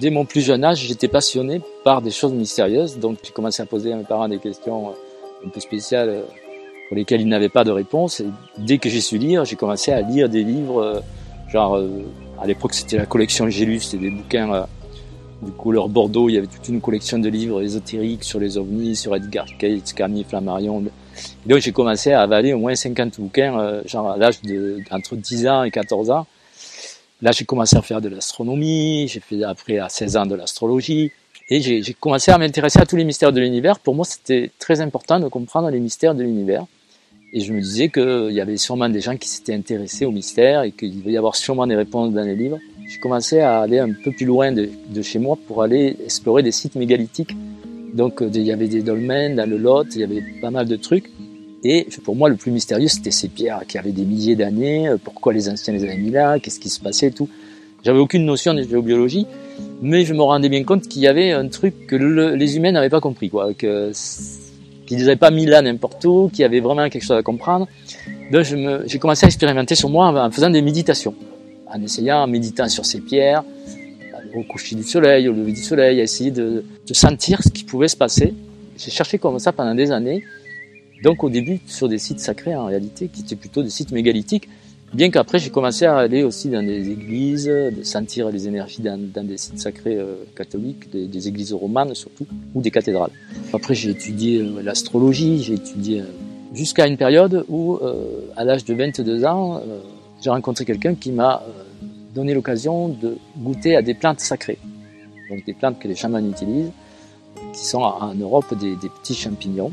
Dès mon plus jeune âge, j'étais passionné par des choses mystérieuses, donc j'ai commencé à poser à mes parents des questions un peu spéciales pour lesquelles ils n'avaient pas de réponse. Et dès que j'ai su lire, j'ai commencé à lire des livres, genre à l'époque c'était la collection Gélus, c'était des bouquins de couleur bordeaux, il y avait toute une collection de livres ésotériques sur les ovnis, sur Edgar Cayce, Camille Flammarion. donc j'ai commencé à avaler au moins 50 bouquins, euh, genre à l'âge de entre 10 ans et 14 ans. Là j'ai commencé à faire de l'astronomie, j'ai fait après à 16 ans de l'astrologie, et j'ai commencé à m'intéresser à tous les mystères de l'univers. Pour moi c'était très important de comprendre les mystères de l'univers. Et je me disais qu'il y avait sûrement des gens qui s'étaient intéressés aux mystères et qu'il devait y avoir sûrement des réponses dans les livres j'ai commencé à aller un peu plus loin de, chez moi pour aller explorer des sites mégalithiques. Donc euh, il y avait des dolmens dans le Lot, il y avait pas mal de trucs. Et pour moi, le plus mystérieux, c'était ces pierres qui avaient des milliers d'années. Euh, pourquoi les anciens les avaient mis là? Qu'est-ce qui se passait et tout? J'avais aucune notion de géobiologie, mais je me rendais bien compte qu'il y avait un truc que les humains n'avaient pas compris, quoi, que qu'ils n'avaient pas mis là n'importe où, qu'il y avait vraiment quelque chose à comprendre. Donc j'ai commencé à expérimenter sur moi en faisant des méditations en essayant, en méditant sur ces pierres, au coucher du soleil, au lever du soleil, à essayer de, sentir ce qui pouvait se passer. J'ai cherché comme ça pendant des années. Donc au début sur des sites sacrés en réalité, qui étaient plutôt des sites mégalithiques, bien qu'après j'ai commencé à aller aussi dans des églises, de sentir les énergies dans, des sites sacrés euh, catholiques, des, églises romanes surtout, ou des cathédrales. Après j'ai étudié euh, l'astrologie, j'ai étudié euh, jusqu'à une période où, à l'âge de 22 ans, j'ai rencontré quelqu'un qui m'a donné l'occasion de goûter à des plantes sacrées. Donc des plantes que les chamans utilisent, qui sont en Europe des, petits champignons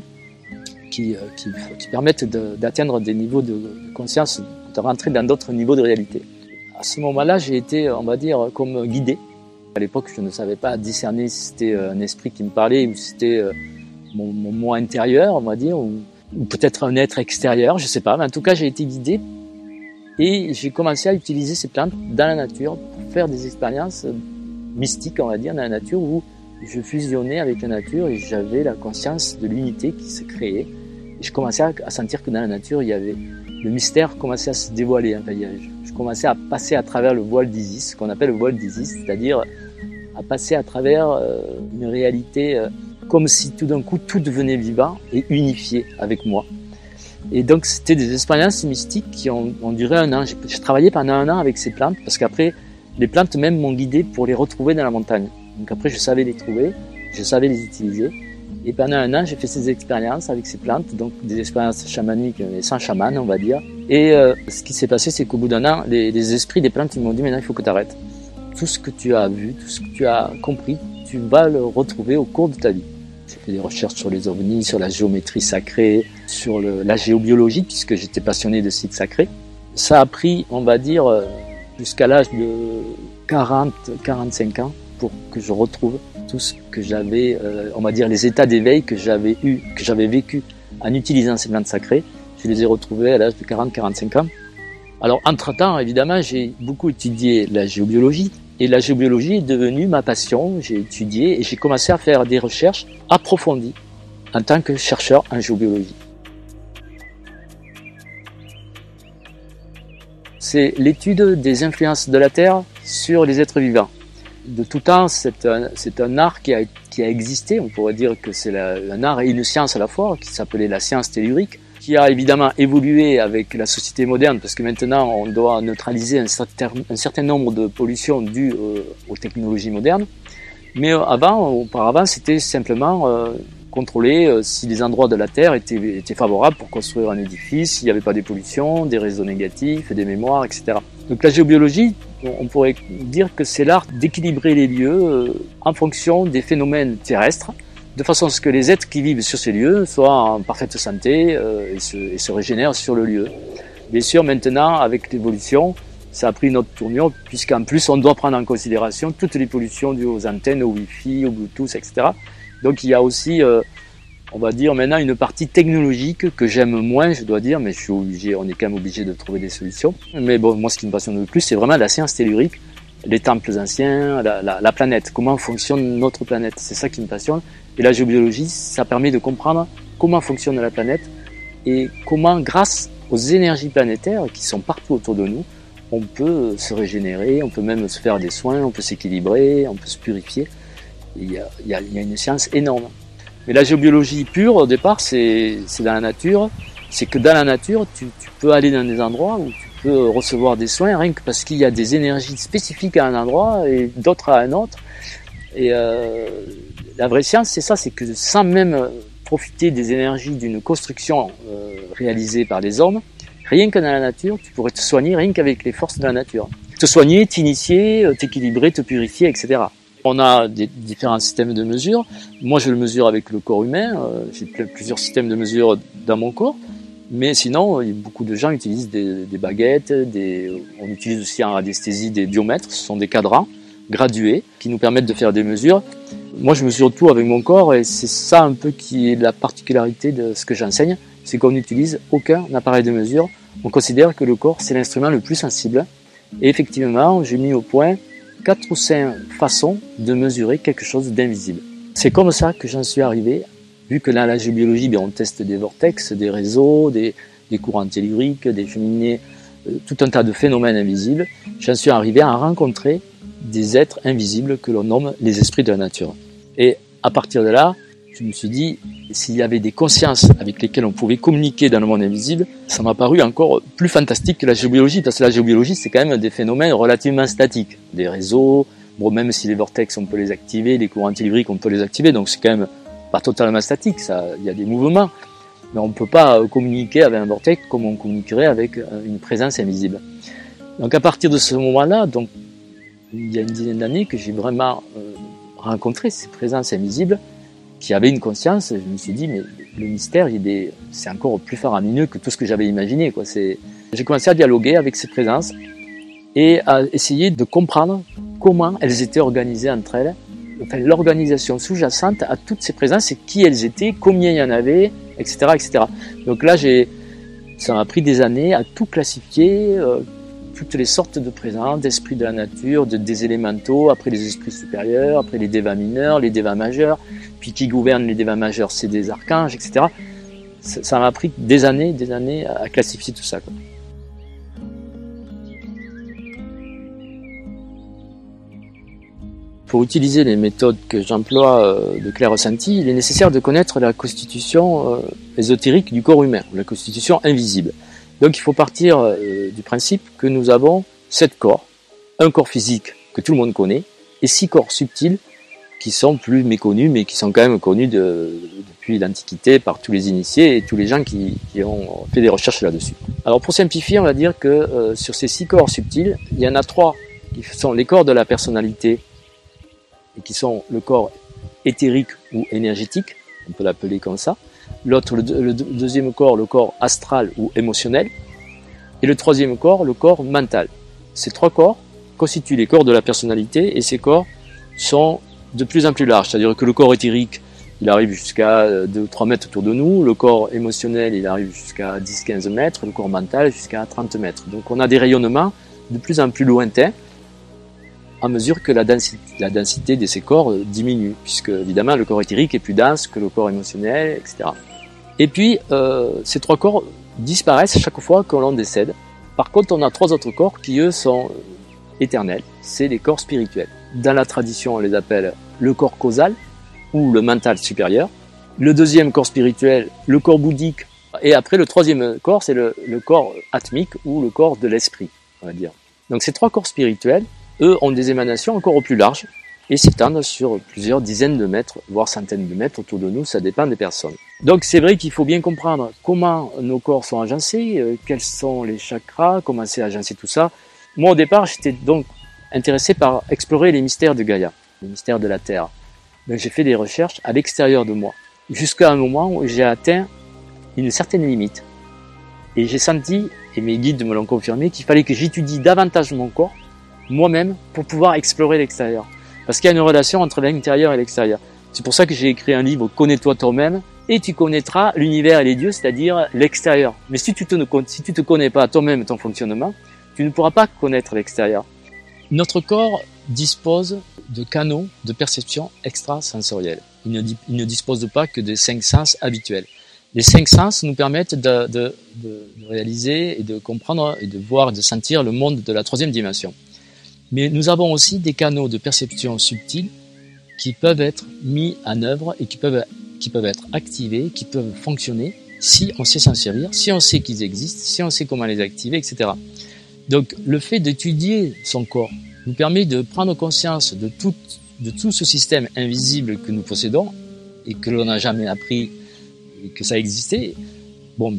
qui, euh, qui, permettent d'atteindre des niveaux de conscience, de rentrer dans d'autres niveaux de réalité. À ce moment-là, j'ai été, on va dire, comme guidé. À l'époque, je ne savais pas discerner si c'était un esprit qui me parlait ou si c'était euh, mon, moi intérieur, on va dire, ou, peut-être un être extérieur, je sais pas. Mais en tout cas, j'ai été guidé et j'ai commencé à utiliser ces plantes dans la nature pour faire des expériences mystiques, on va dire, dans la nature je fusionnais avec la nature et j'avais la conscience de l'unité qui se créait. Je commençais à, sentir que dans la nature, il y avait le mystère commençait à se dévoiler. Enfin, je, commençais à passer à travers le voile d'Isis, qu'on appelle le voile d'Isis, c'est-à-dire à passer à travers euh, une réalité euh, comme si tout d'un coup tout devenait vivant et unifié avec moi. Et donc, c'était des expériences mystiques qui ont, ont duré un an. J'ai travaillé pendant un an avec ces plantes parce qu'après, les plantes même m'ont guidé pour les retrouver dans la montagne. Donc après, je savais les trouver, je savais les utiliser. Et pendant un an, j'ai fait ces expériences avec ces plantes, donc des expériences chamaniques, mais sans chaman, on va dire. Et euh, ce qui s'est passé, c'est qu'au bout d'un an, les, esprits des plantes, m'ont dit maintenant, il faut que tu arrêtes. Tout ce que tu as vu, tout ce que tu as compris, tu vas le retrouver au cours de ta vie. J'ai fait des recherches sur les ovnis, sur la géométrie sacrée, sur la géobiologie, puisque j'étais passionné de sites sacrés. Ça a pris, on va dire, euh, jusqu'à l'âge de 40, 45 ans pour que je retrouve tout ce que j'avais, euh, on va dire, les états d'éveil que j'avais eu, que j'avais vécu en utilisant ces plantes sacrées. Je les ai retrouvés à l'âge de 40, 45 ans. Alors, entre-temps, évidemment, j'ai beaucoup étudié la géobiologie, et la géobiologie est devenue ma passion. J'ai étudié et j'ai commencé à faire des recherches approfondies en tant que chercheur en géobiologie. C'est l'étude des influences de la Terre sur les êtres vivants. De tout temps, c'est un, art qui a, existé. On pourrait dire que c'est un art et une science à la fois, qui s'appelait la science tellurique qui a évidemment évolué avec la société moderne, parce que maintenant on doit neutraliser un certain, un certain nombre de pollutions dues euh, aux technologies modernes. Mais euh, avant, auparavant, c'était simplement euh, contrôler si les endroits de la Terre étaient, étaient favorables pour construire un édifice, s'il n'y avait pas des pollutions, des réseaux négatifs, des mémoires, etc. Donc la géobiologie, on pourrait dire que c'est l'art d'équilibrer les lieux en fonction des phénomènes terrestres de façon à ce que les êtres qui vivent sur ces lieux soient en parfaite santé euh, et, se, régénèrent sur le lieu. Bien sûr, maintenant, avec l'évolution, ça a pris notre tournure, puisqu'en plus, on doit prendre en considération toutes les pollutions dues aux antennes, au Wi-Fi, au Bluetooth, etc. Donc il y a aussi, euh, on va dire maintenant, une partie technologique que j'aime moins, je dois dire, mais je suis obligé, on est quand même obligé de trouver des solutions. Mais bon, moi, ce qui me passionne le plus, c'est vraiment la science tellurique, les temples anciens, la, la planète, comment fonctionne notre planète? C'est ça qui me passionne. Et la géobiologie, ça permet de comprendre comment fonctionne la planète et comment, grâce aux énergies planétaires qui sont partout autour de nous, on peut se régénérer, on peut même se faire des soins, on peut s'équilibrer, on peut se purifier. Il y a, une science énorme. Mais la géobiologie pure, au départ, c'est dans la nature. C'est que dans la nature, tu, peux aller dans des endroits où tu peux recevoir des soins rien que parce qu'il y a des énergies spécifiques à un endroit et d'autres à un autre. Et euh, la vraie science, c'est ça, c'est que sans même profiter des énergies d'une construction euh, réalisée par les hommes, rien que dans la nature, tu pourrais te soigner rien qu'avec les forces de la nature. Te soigner, t'initier, euh, t'équilibrer, te purifier, etc. On a des différents systèmes de mesure. Moi, je le mesure avec le corps humain. Euh, j'ai plusieurs systèmes de mesure dans mon corps. Mais sinon, beaucoup de gens utilisent des, baguettes. Des, on utilise aussi en radiesthésie des biomètres. Ce sont des cadrans gradués qui nous permettent de faire des mesures. Moi, je mesure tout avec mon corps et c'est ça un peu qui est la particularité de ce que j'enseigne, c'est qu'on n'utilise aucun appareil de mesure. On considère que le corps, c'est l'instrument le plus sensible. Et effectivement, j'ai mis au point quatre ou cinq façons de mesurer quelque chose d'invisible. C'est comme ça que j'en suis arrivé, vu que dans la géobiologie, bien, on teste des vortex, des réseaux, des, des courants telluriques, des cheminées, euh, tout un tas de phénomènes invisibles. J'en suis arrivé à rencontrer des êtres invisibles que l'on nomme les esprits de la nature. Et à partir de là, je me suis dit, s'il y avait des consciences avec lesquelles on pouvait communiquer dans le monde invisible, ça m'a paru encore plus fantastique que la géobiologie, parce que la géobiologie, c'est quand même des phénomènes relativement statiques. Des réseaux, même si les vortex, on peut les activer, les courants telluriques, on peut les activer, donc c'est quand même pas totalement statique, il y a des mouvements. Mais on ne peut pas communiquer avec un vortex comme on communiquerait avec une présence invisible. Donc à partir de ce moment-là, donc il y a une dizaine d'années que j'ai vraiment euh, rencontré ces présences invisibles qui avaient une conscience. Je me suis dit, mais le mystère, c'est encore plus faramineux que tout ce que j'avais imaginé. Quoi. J'ai commencé à dialoguer avec ces présences et à essayer de comprendre comment elles étaient organisées entre elles, enfin, l'organisation sous-jacente à toutes ces présences et qui elles étaient, combien il y en avait, etc. etc. Donc là, j'ai, ça m'a pris des années à tout classifier, euh, toutes les sortes de présents, d'esprits de la nature, de, des élémentaux, après les esprits supérieurs, après les dévas mineurs, les dévas majeurs, puis qui gouvernent les dévas majeurs, c'est des archanges, etc. Ça m'a pris des années, des années à classifier tout ça. Pour utiliser les méthodes que j'emploie euh, de clair ressenti, il est nécessaire de connaître la constitution euh, ésotérique du corps humain, la constitution invisible. Donc il faut partir euh, du principe que nous avons sept corps, un corps physique que tout le monde connaît, et six corps subtils qui sont plus méconnus, mais qui sont quand même connus de, depuis l'Antiquité par tous les initiés et tous les gens qui, qui ont fait des recherches là-dessus. Alors pour simplifier, on va dire que euh, sur ces six corps subtils, il y en a trois qui sont les corps de la personnalité, et qui sont le corps éthérique ou énergétique, on peut l'appeler comme ça, l'autre, le, le, deuxième corps, le corps astral ou émotionnel, et le troisième corps, le corps mental. Ces trois corps constituent les corps de la personnalité et ces corps sont de plus en plus larges, c'est-à-dire que le corps éthérique, il arrive jusqu'à 2 3 mètres autour de nous, le corps émotionnel, il arrive jusqu'à 10-15 mètres, le corps mental jusqu'à 30 mètres. Donc on a des rayonnements de plus en plus lointains à mesure que la densité, de ces corps diminue, puisque évidemment le corps éthérique est plus dense que le corps émotionnel, etc. Et puis, euh, ces trois corps disparaissent chaque fois que l'on décède. Par contre, on a trois autres corps qui, eux, sont éternels. C'est les corps spirituels. Dans la tradition, on les appelle le corps causal ou le mental supérieur. Le deuxième corps spirituel, le corps bouddhique. Et après, le troisième corps, c'est le, le corps atmique ou le corps de l'esprit, on va dire. Donc ces trois corps spirituels, eux, ont des émanations encore au plus larges et s'étendent sur plusieurs dizaines de mètres, voire centaines de mètres autour de nous, ça dépend des personnes. Donc c'est vrai qu'il faut bien comprendre comment nos corps sont agencés, euh, quels sont les chakras, comment c'est agencé tout ça. Moi au départ j'étais donc intéressé par explorer les mystères de Gaïa, les mystères de la Terre. Donc j'ai fait des recherches à l'extérieur de moi, jusqu'à un moment où j'ai atteint une certaine limite. Et j'ai senti, et mes guides me l'ont confirmé, qu'il fallait que j'étudie davantage mon corps, moi-même, pour pouvoir explorer l'extérieur. Parce qu'il y a une relation entre l'intérieur et l'extérieur. C'est pour ça que j'ai écrit un livre Connais-toi toi-même et tu connaîtras l'univers et les dieux, c'est-à-dire l'extérieur. Mais si tu te connais pas toi-même ton fonctionnement, tu ne pourras pas connaître l'extérieur. Notre corps dispose de canaux de perception extrasensoriels. Il ne, dispose pas que des cinq sens habituels. les cinq sens nous permettent de, réaliser et de comprendre et de voir, de sentir le monde de la troisième dimension. Mais nous avons aussi des canaux de perception subtils qui peuvent être mis en œuvre et qui peuvent, qui peuvent être activés, qui peuvent fonctionner si on sait s'en servir, si on sait qu'ils existent, si on sait comment les activer, etc. Donc le fait d'étudier son corps nous permet de prendre conscience de tout, de tout ce système invisible que nous possédons et que l'on n'a jamais appris que ça existait. Bon,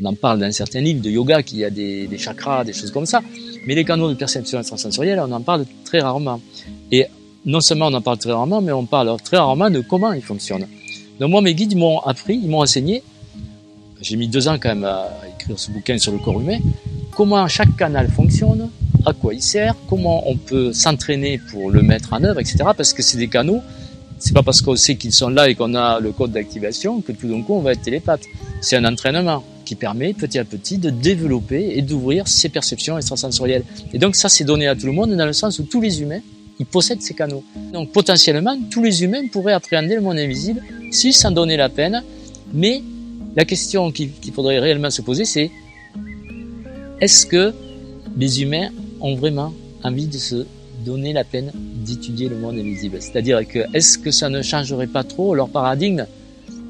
on en parle dans certains livres de yoga qu'il y a des, chakras, des choses comme ça, mais les canaux de perception extrasensorielle, on en parle très rarement. Et non seulement on en parle très rarement, mais on parle très rarement de comment ils fonctionnent. Donc moi, mes guides m'ont appris, ils m'ont enseigné, j'ai mis deux ans quand même à écrire ce bouquin sur le corps humain, comment chaque canal fonctionne, à quoi il sert, comment on peut s'entraîner pour le mettre en œuvre, etc. Parce que c'est des canaux c'est pas parce qu'on sait qu'ils sont là et qu'on a le code d'activation que tout d'un coup on va être télépathe. C'est un entraînement qui permet petit à petit de développer et d'ouvrir ses perceptions extrasensorielles. Et donc ça c'est donné à tout le monde dans le sens où tous les humains ils possèdent ces canaux. Donc potentiellement tous les humains pourraient appréhender le monde invisible s'ils s'en donnaient la peine. Mais la question qu'il faudrait réellement se poser c'est est-ce que les humains ont vraiment envie de se donner la peine d'étudier le monde invisible? C'est-à-dire que est-ce que ça ne changerait pas trop leur paradigme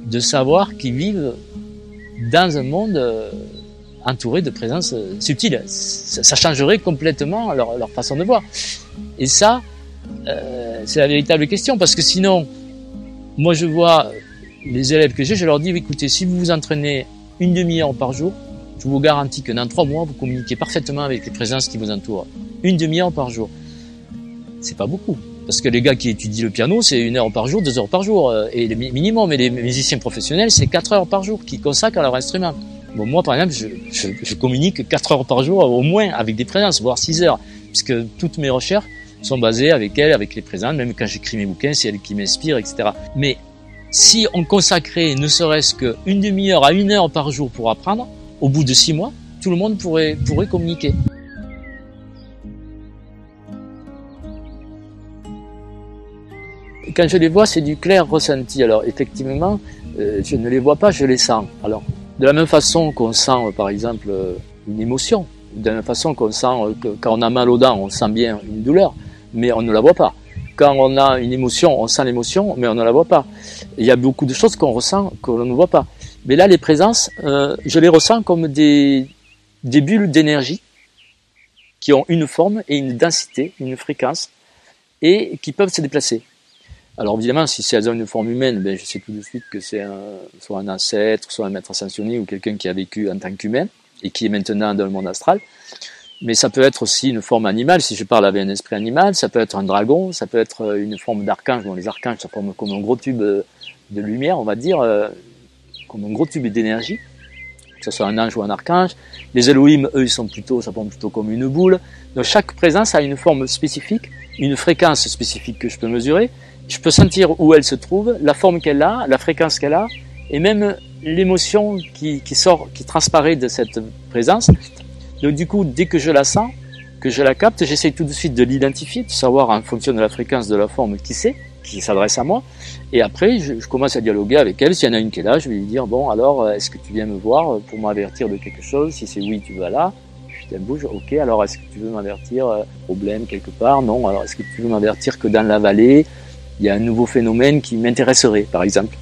de savoir qu'ils vivent dans un monde euh, entouré de présences euh, subtiles Ça changerait complètement leur, leur façon de voir. Et ça, euh, c'est la véritable question, parce que sinon, moi je vois les élèves que j'ai, je leur dis, écoutez, si vous vous entraînez une demi-heure par jour, je vous garantis que dans trois mois, vous communiquez parfaitement avec les présences qui vous entourent. Une demi-heure par jour c'est pas beaucoup. Parce que les gars qui étudient le piano, c'est une heure par jour, deux heures par jour, euh, et le minimum. Mais les musiciens professionnels, c'est quatre heures par jour qui consacrent à leur instrument. Bon, moi, par exemple, je, je, je, communique quatre heures par jour au moins avec des présences, voire six heures, puisque toutes mes recherches sont basées avec elles, avec les présences, même quand j'écris mes bouquins, c'est elles qui m'inspirent, etc. Mais si on consacrait ne serait-ce qu'une demi-heure à une heure par jour pour apprendre, au bout de six mois, tout le monde pourrait, pourrait communiquer. Quand je les vois, c'est du clair ressenti. Alors effectivement, euh, je ne les vois pas, je les sens. Alors de la même façon qu'on sent, par exemple, euh, une émotion, de la même façon qu'on sent euh, que quand on a mal aux dents, on sent bien une douleur, mais on ne la voit pas. Quand on a une émotion, on sent l'émotion, mais on ne la voit pas. Il y a beaucoup de choses qu'on ressent qu'on ne voit pas. Mais là, les présences, je les ressens comme des, des bulles d'énergie qui ont une forme et une densité, une fréquence, et qui peuvent se déplacer. Alors évidemment, si c'est une forme humaine, ben, je sais tout de suite que c'est soit un ancêtre, soit un maître ascensionné ou quelqu'un qui a vécu en tant qu'humain et qui est maintenant dans le monde astral. Mais ça peut être aussi une forme animale, si je parle avec un esprit animal, ça peut être un dragon, ça peut être une forme d'archange. Bon, les archanges, ça forment comme un gros tube de lumière, on va dire, euh, comme un gros tube d'énergie, que ce soit un ange ou un archange. Les Elohim, eux, ils sont plutôt, ça forme plutôt comme une boule. Donc chaque présence a une forme spécifique, une fréquence spécifique que je peux mesurer, je peux sentir où elle se trouve, la forme qu'elle a, la fréquence qu'elle a, et même l'émotion qui, qui, sort, qui transparaît de cette présence. Donc du coup, dès que je la sens, que je la capte, j'essaie tout de suite de l'identifier, de savoir en fonction de la fréquence de la forme qui c'est, qui s'adresse à moi. Et après, je, commence à dialoguer avec elle. S'il y en a une qui est là, je vais lui dire, bon, alors, est-ce que tu viens me voir pour m'avertir de quelque chose? Si c'est oui, tu vas là. Je bouge, ok, alors est-ce que tu veux m'avertir euh, Problème quelque part? Non, alors est-ce que tu veux m'avertir que dans la vallée, il y a un nouveau phénomène qui m'intéresserait, par exemple.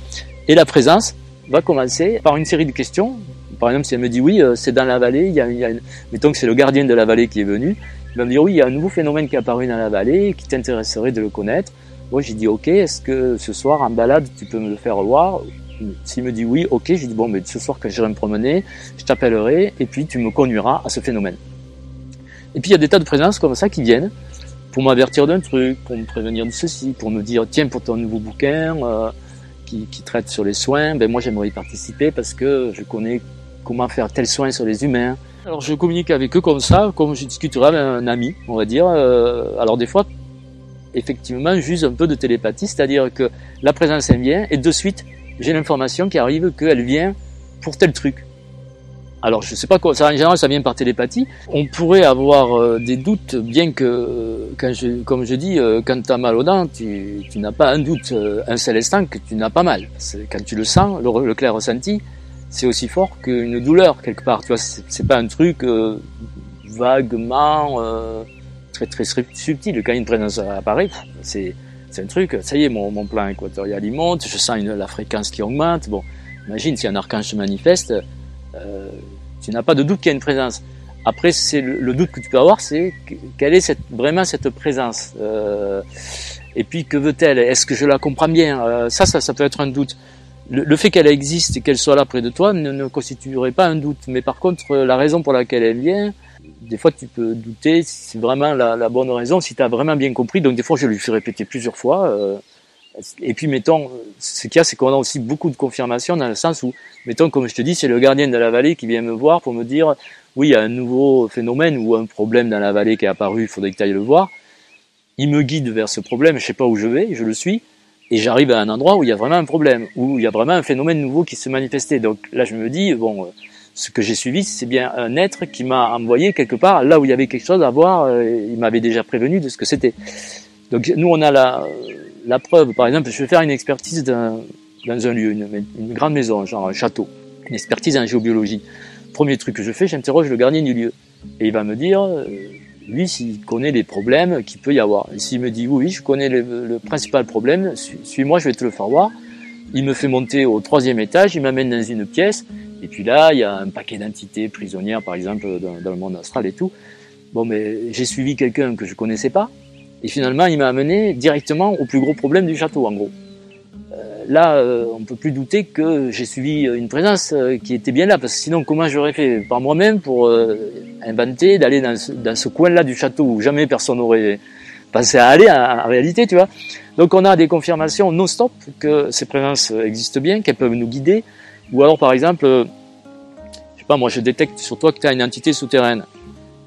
Et la présence va commencer par une série de questions. Par exemple, si elle me dit oui, euh, c'est dans la vallée, il y a, il y a mettons que c'est le gardien de la vallée qui est venu, il va me dire oui, il y a un nouveau phénomène qui est apparu dans la vallée, qui t'intéresserait de le connaître. Moi, j'ai dit ok, est-ce que ce soir en balade, tu peux me le faire voir? S'il me dit oui, ok, j'ai dit bon, mais ce soir quand j'irai me promener, je t'appellerai et puis tu me conduiras à ce phénomène. Et puis il y a des tas de présences comme ça qui viennent pour m'avertir d'un truc, pour me prévenir de ceci, pour me dire tiens pour ton nouveau bouquin euh, qui, qui, traite sur les soins, ben moi j'aimerais y participer parce que je connais comment faire tel soin sur les humains. Alors je communique avec eux comme ça, comme je discuterais avec un ami, on va dire. Euh, alors des fois, effectivement, j'use un peu de télépathie, c'est-à-dire que la présence elle vient et de suite j'ai l'information qui arrive qu'elle vient pour tel truc. Alors je sais pas quoi, ça, en général ça vient par télépathie. On pourrait avoir euh, des doutes, bien que, euh, quand je, comme je dis, euh, quand tu as mal aux dents, tu, tu n'as pas un doute, un seul instant que tu n'as pas mal. Quand tu le sens, le, clair ressenti, c'est aussi fort qu'une douleur quelque part. Tu vois, c'est pas un truc vaguement très très subtil. Quand une présence apparaît, c'est c'est un truc. Ça y est, mon, mon plan équatorial il monte, je sens une, la fréquence qui augmente. Bon, imagine si un archange se manifeste euh, tu n'as pas de doute qu'il y a une présence. Après, c'est le, doute que tu peux avoir, c'est quelle est cette, vraiment cette présence. Euh, et puis, que veut-elle? Est-ce que je la comprends bien? Euh, Ça, ça, ça peut être un doute. Le, fait qu'elle existe et qu'elle soit là près de toi ne, ne, constituerait pas un doute. Mais par contre, la raison pour laquelle elle vient, des fois, tu peux douter si c'est vraiment la, la, bonne raison, si tu as vraiment bien compris. Donc, des fois, je lui fais répéter plusieurs fois. Euh, et puis, mettons, ce qu'il y a, c'est qu'on a aussi beaucoup de confirmation dans le sens où, mettons, comme je te dis, c'est le gardien de la vallée qui vient me voir pour me dire, oui, il y a un nouveau phénomène ou un problème dans la vallée qui est apparu, il faudrait que tu ailles le voir. Il me guide vers ce problème, je sais pas où je vais, je le suis, et j'arrive à un endroit où il y a vraiment un problème, où il y a vraiment un phénomène nouveau qui se manifestait. Donc là, je me dis, bon, ce que j'ai suivi, c'est bien un être qui m'a envoyé quelque part là où il y avait quelque chose à voir, euh, il m'avait déjà prévenu de ce que c'était. Donc nous, on a la, la preuve, par exemple, je vais faire une expertise dans, un lieu, une, grande maison, genre un château, une expertise en géobiologie. Premier truc que je fais, j'interroge le gardien du lieu. Et il va me dire, euh, lui, s'il connaît les problèmes qu'il peut y avoir. S'il me dit, oui, je connais le, principal problème, suis-moi, je vais te le faire voir. Il me fait monter au troisième étage, il m'amène dans une pièce, et puis là, il y a un paquet d'entités prisonnières, par exemple, dans, dans, le monde astral et tout. Bon, mais j'ai suivi quelqu'un que je connaissais pas, et finalement, il m'a amené directement au plus gros problème du château, en gros. Euh, là, euh, on peut plus douter que j'ai suivi une présence euh, qui était bien là, parce que sinon, comment j'aurais fait? Par moi-même pour euh, inventer d'aller dans ce, dans ce coin-là du château où jamais personne n'aurait pensé à aller en, réalité, tu vois. Donc, on a des confirmations non-stop que ces présences existent bien, qu'elles peuvent nous guider, ou alors, par exemple, je sais pas, moi, je détecte sur toi que tu as une entité souterraine.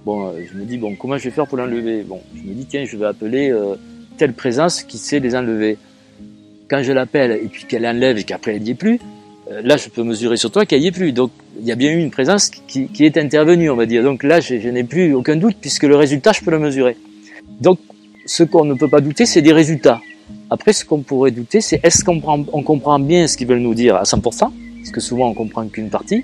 Bon, euh, je me dis, bon, comment je vais faire pour l'enlever? Bon, je me dis, tiens, je vais appeler euh, telle présence qui sait les enlever. Quand je l'appelle et puis qu'elle enlève et qu'après elle n'y est plus, euh, là, je peux mesurer sur toi qu'elle n'y est plus. Donc, il y a bien eu une présence qui, qui est intervenue, on va dire. Donc là, je, je n'ai plus aucun doute puisque le résultat, je peux le mesurer. Donc, ce qu'on ne peut pas douter, c'est des résultats. Après, ce qu'on pourrait douter, c'est est-ce qu'on on comprend bien ce qu'ils veulent nous dire à 100%, parce que souvent on comprend qu'une partie,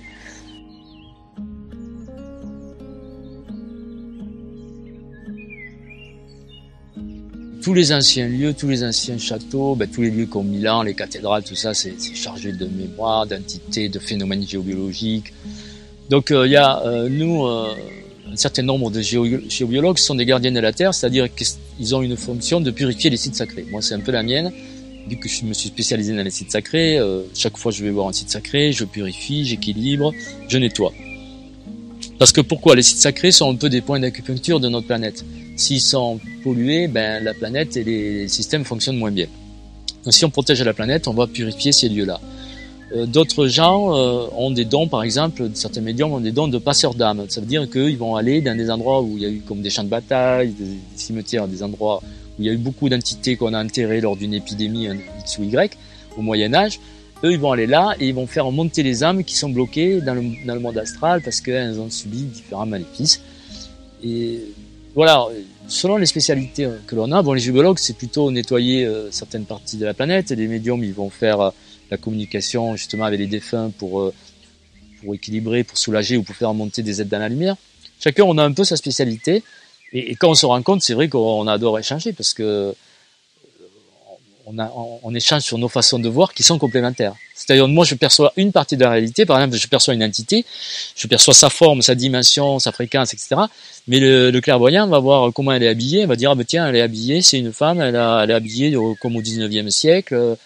tous les anciens lieux, tous les anciens châteaux, ben, tous les lieux comme Milan, les cathédrales, tout ça, c'est chargé de mémoire, d'entités, de phénomènes géobiologiques. Donc euh, il y a, euh, nous, euh, un certain nombre de géobiologues sont des gardiens de la Terre, c'est-à-dire qu'ils ont une fonction de purifier les sites sacrés. Moi, c'est un peu la mienne. Vu que je me suis spécialisé dans les sites sacrés, chaque fois que je vais voir un site sacré, je purifie, j'équilibre, je nettoie. Parce que pourquoi Les sites sacrés sont un peu des points d'acupuncture de notre planète? S'ils sont pollués, ben, la planète et les systèmes fonctionnent moins bien. Donc, si on protège la planète, on va purifier ces lieux-là. Euh, d'autres gens euh, ont des dons, par exemple, certains médiums ont des dons de passeurs d'âmes. Ça veut dire qu'ils vont aller dans des endroits où il y a eu comme des champs de bataille, des, cimetières, des endroits où il y a eu beaucoup d'entités qu'on a enterrées lors d'une épidémie X ou Y au Moyen Âge. Eux, ils vont aller là et ils vont faire monter les âmes qui sont bloquées dans le, dans le monde astral parce qu'elles ont subi différents maléfices. Et voilà, selon les spécialités que l'on a, bon, les géologues, c'est plutôt nettoyer euh, certaines parties de la planète. Et les médiums, ils vont faire euh, la communication justement avec les défunts pour, euh, pour équilibrer, pour soulager ou pour faire monter des aides dans la lumière. Chacun, on a un peu sa spécialité. Et, et quand on se rend compte, c'est vrai qu'on adore échanger parce que on, a, échange sur nos façons de voir qui sont complémentaires. C'est-à-dire, moi, je perçois une partie de la réalité. Par exemple, je perçois une entité, je perçois sa forme, sa dimension, sa fréquence, etc. Mais le, clairvoyant va voir comment elle est habillée. Il va dire, ah, ben, tiens, elle est habillée, c'est une femme, elle, a, est habillée comme au 19e siècle.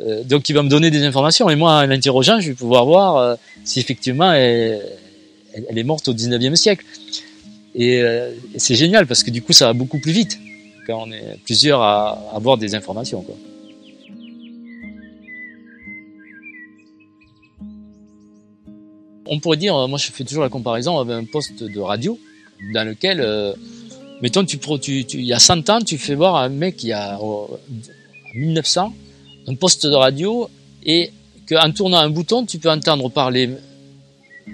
Euh, donc, il va me donner des informations. Et moi, en l'interrogeant, je vais pouvoir voir euh, si effectivement elle, est morte au 19e siècle. Et euh, c'est génial parce que du coup, ça va beaucoup plus vite on est plusieurs à avoir des informations. On pourrait dire, moi je fais toujours la comparaison avec un poste de radio dans lequel, euh, mettons, tu, tu, il y a 100 ans, tu fais voir un mec qui a en 1900 un poste de radio et qu'en tournant un bouton, tu peux entendre parler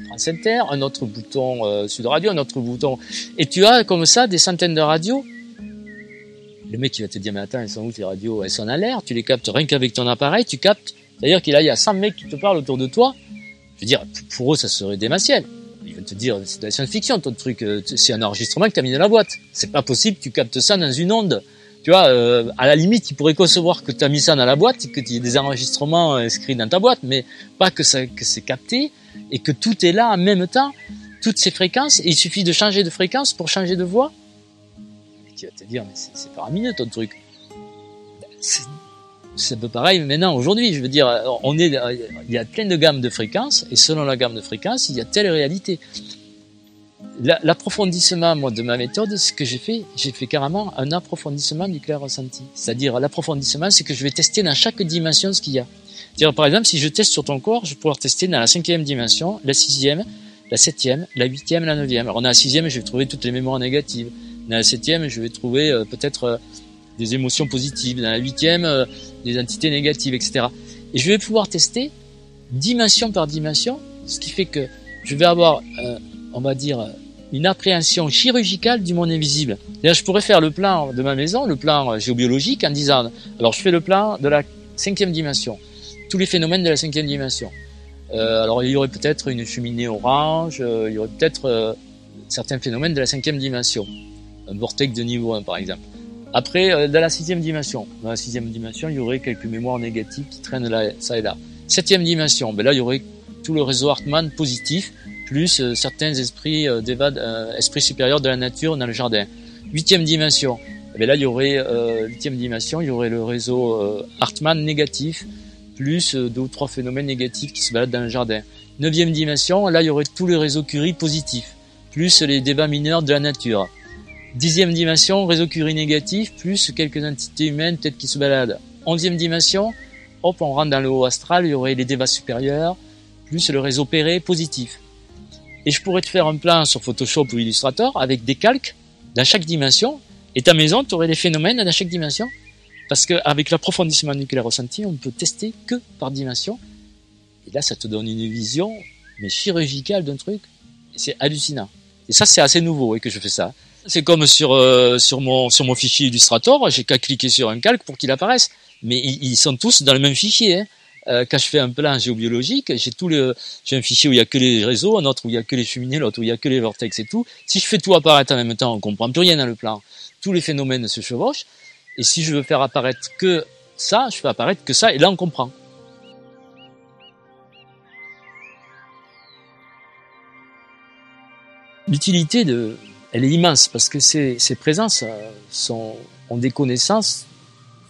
France Inter, un autre bouton euh, Sud Radio, un autre bouton. Et tu as comme ça des centaines de radios. Le mec qui va te dire, mais attends, elles sont où tes radios? Elles sont en l'air, tu les captes rien qu'avec ton appareil, tu captes. C'est-à-dire qu'il y a 100 mecs qui te parlent autour de toi. Je veux dire, pour eux, ça serait démentiel. Ils vont te dire, c'est de la science-fiction ton truc, euh, c'est un enregistrement que tu as mis dans la boîte. C'est pas possible, tu captes ça dans une onde. Tu vois, euh, à la limite, ils pourraient concevoir que tu as mis ça dans la boîte, que tu y ait des enregistrements inscrits dans ta boîte, mais pas que ça, que c'est capté et que tout est là en même temps, toutes ces fréquences, il suffit de changer de fréquence pour changer de voix. Tu vas te dire, mais c'est faramineux ton truc. C'est un peu pareil maintenant aujourd'hui, je veux dire, on est, il y a plein de gammes de fréquences, et selon la gamme de fréquences, il y a telle réalité. L'approfondissement, de ma méthode, ce que j'ai fait, j'ai fait carrément un approfondissement du clair ressenti. C'est-à-dire, l'approfondissement, c'est que je vais tester dans chaque dimension ce qu'il y a. Par exemple, si je teste sur ton corps, je vais pouvoir tester dans la cinquième dimension, la sixième, la septième, la huitième, la neuvième. Alors, dans la sixième, je vais trouver toutes les mémoires négatives. Dans la septième, je vais trouver euh, peut-être euh, des émotions positives. Dans la huitième, euh, des entités négatives, etc. Et je vais pouvoir tester dimension par dimension, ce qui fait que je vais avoir, on va dire, une appréhension chirurgicale du monde invisible. je pourrais faire le plan de ma maison, le plan géobiologique, en disant, alors je fais le plan de la cinquième dimension, tous les phénomènes de la cinquième dimension. Alors il y aurait peut-être une cheminée orange, il y aurait peut-être certains phénomènes de la cinquième dimension, un vortex de niveau 1 par exemple. Après, dans la sixième dimension, dans la sixième dimension, il y aurait quelques mémoires négatives qui traînent là, ça et là. Septième dimension, ben là il y aurait tout le réseau Hartmann positif, plus euh, certains esprits euh, euh, esprits supérieurs de la nature dans le jardin. Huitième dimension. Eh là, il y aurait euh, huitième dimension, il y aurait le réseau Hartmann négatif, plus deux ou trois phénomènes négatifs qui se baladent dans le jardin. Neuvième dimension, là, il y aurait tout le réseau Curie positif, plus les débats mineurs de la nature. Dixième dimension, réseau Curie négatif, plus quelques entités humaines peut-être qui se baladent. Onzième dimension, hop, on rentre dans le haut astral, il y aurait les débats supérieurs, plus le réseau Perret positif. Et je pourrais te faire un plan sur Photoshop ou Illustrator avec des calques dans chaque dimension. Et ta maison, tu aurais des phénomènes dans chaque dimension. Parce qu'avec l'approfondissement nucléaire ressenti, on peut tester que par dimension. Et là, ça te donne une vision, mais chirurgicale d'un truc. C'est hallucinant. Et ça, c'est assez nouveau et que je fais ça. C'est comme sur euh, sur mon sur mon fichier Illustrator, j'ai qu'à cliquer sur un calque pour qu'il apparaisse. Mais ils, ils, sont tous dans le même fichier. Hein. Euh, quand je fais un plan géobiologique, j'ai tout le, j'ai un fichier où il y a que les réseaux, un autre où il y a que les cheminées, l'autre où il y a que les vortex et tout. Si je fais tout apparaître en même temps, on comprend plus rien dans le plan. Tous les phénomènes se chevauchent. Et si je veux faire apparaître que ça, je fais apparaître que ça, et là on comprend. L'utilité de, elle est immense parce que ces, ces présences euh, sont, ont des connaissances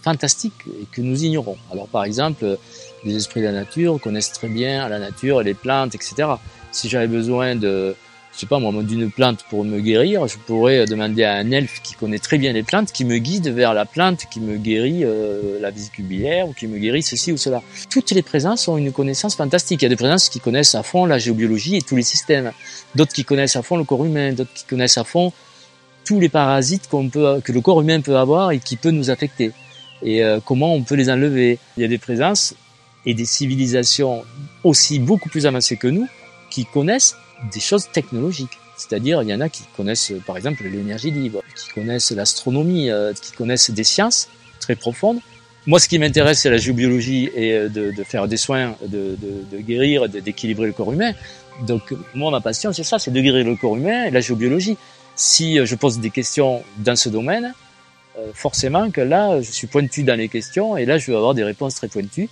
fantastiques et que nous ignorons. Alors par exemple, les esprits de la nature connaissent très bien la nature, les plantes, etc. Si j'avais besoin de, je sais pas moi, d'une plante pour me guérir, je pourrais demander à un elfe qui connaît très bien les plantes, qui me guide vers la plante qui me guérit euh, la visite biliaire ou qui me guérit ceci ou cela. Toutes les présences ont une connaissance fantastique. Il y a des présences qui connaissent à fond la géobiologie et tous les systèmes, d'autres qui connaissent à fond le corps humain, d'autres qui connaissent à fond tous les parasites qu'on peut, que le corps humain peut avoir et qui peut nous affecter et euh, comment on peut les enlever. Il y a des présences et des civilisations aussi beaucoup plus avancées que nous qui connaissent des choses technologiques. C'est-à-dire, il y en a qui connaissent, par exemple, l'énergie libre, qui connaissent l'astronomie, euh, qui connaissent des sciences très profondes. Moi, ce qui m'intéresse, c'est la géobiologie et euh, de, de, faire des soins, de, de, de guérir, d'équilibrer le corps humain. Donc, moi, ma passion, c'est ça, c'est de guérir le corps humain et la géobiologie. Si je pose des questions dans ce domaine, euh, forcément que là, je suis pointu dans les questions et là, je vais avoir des réponses très pointues.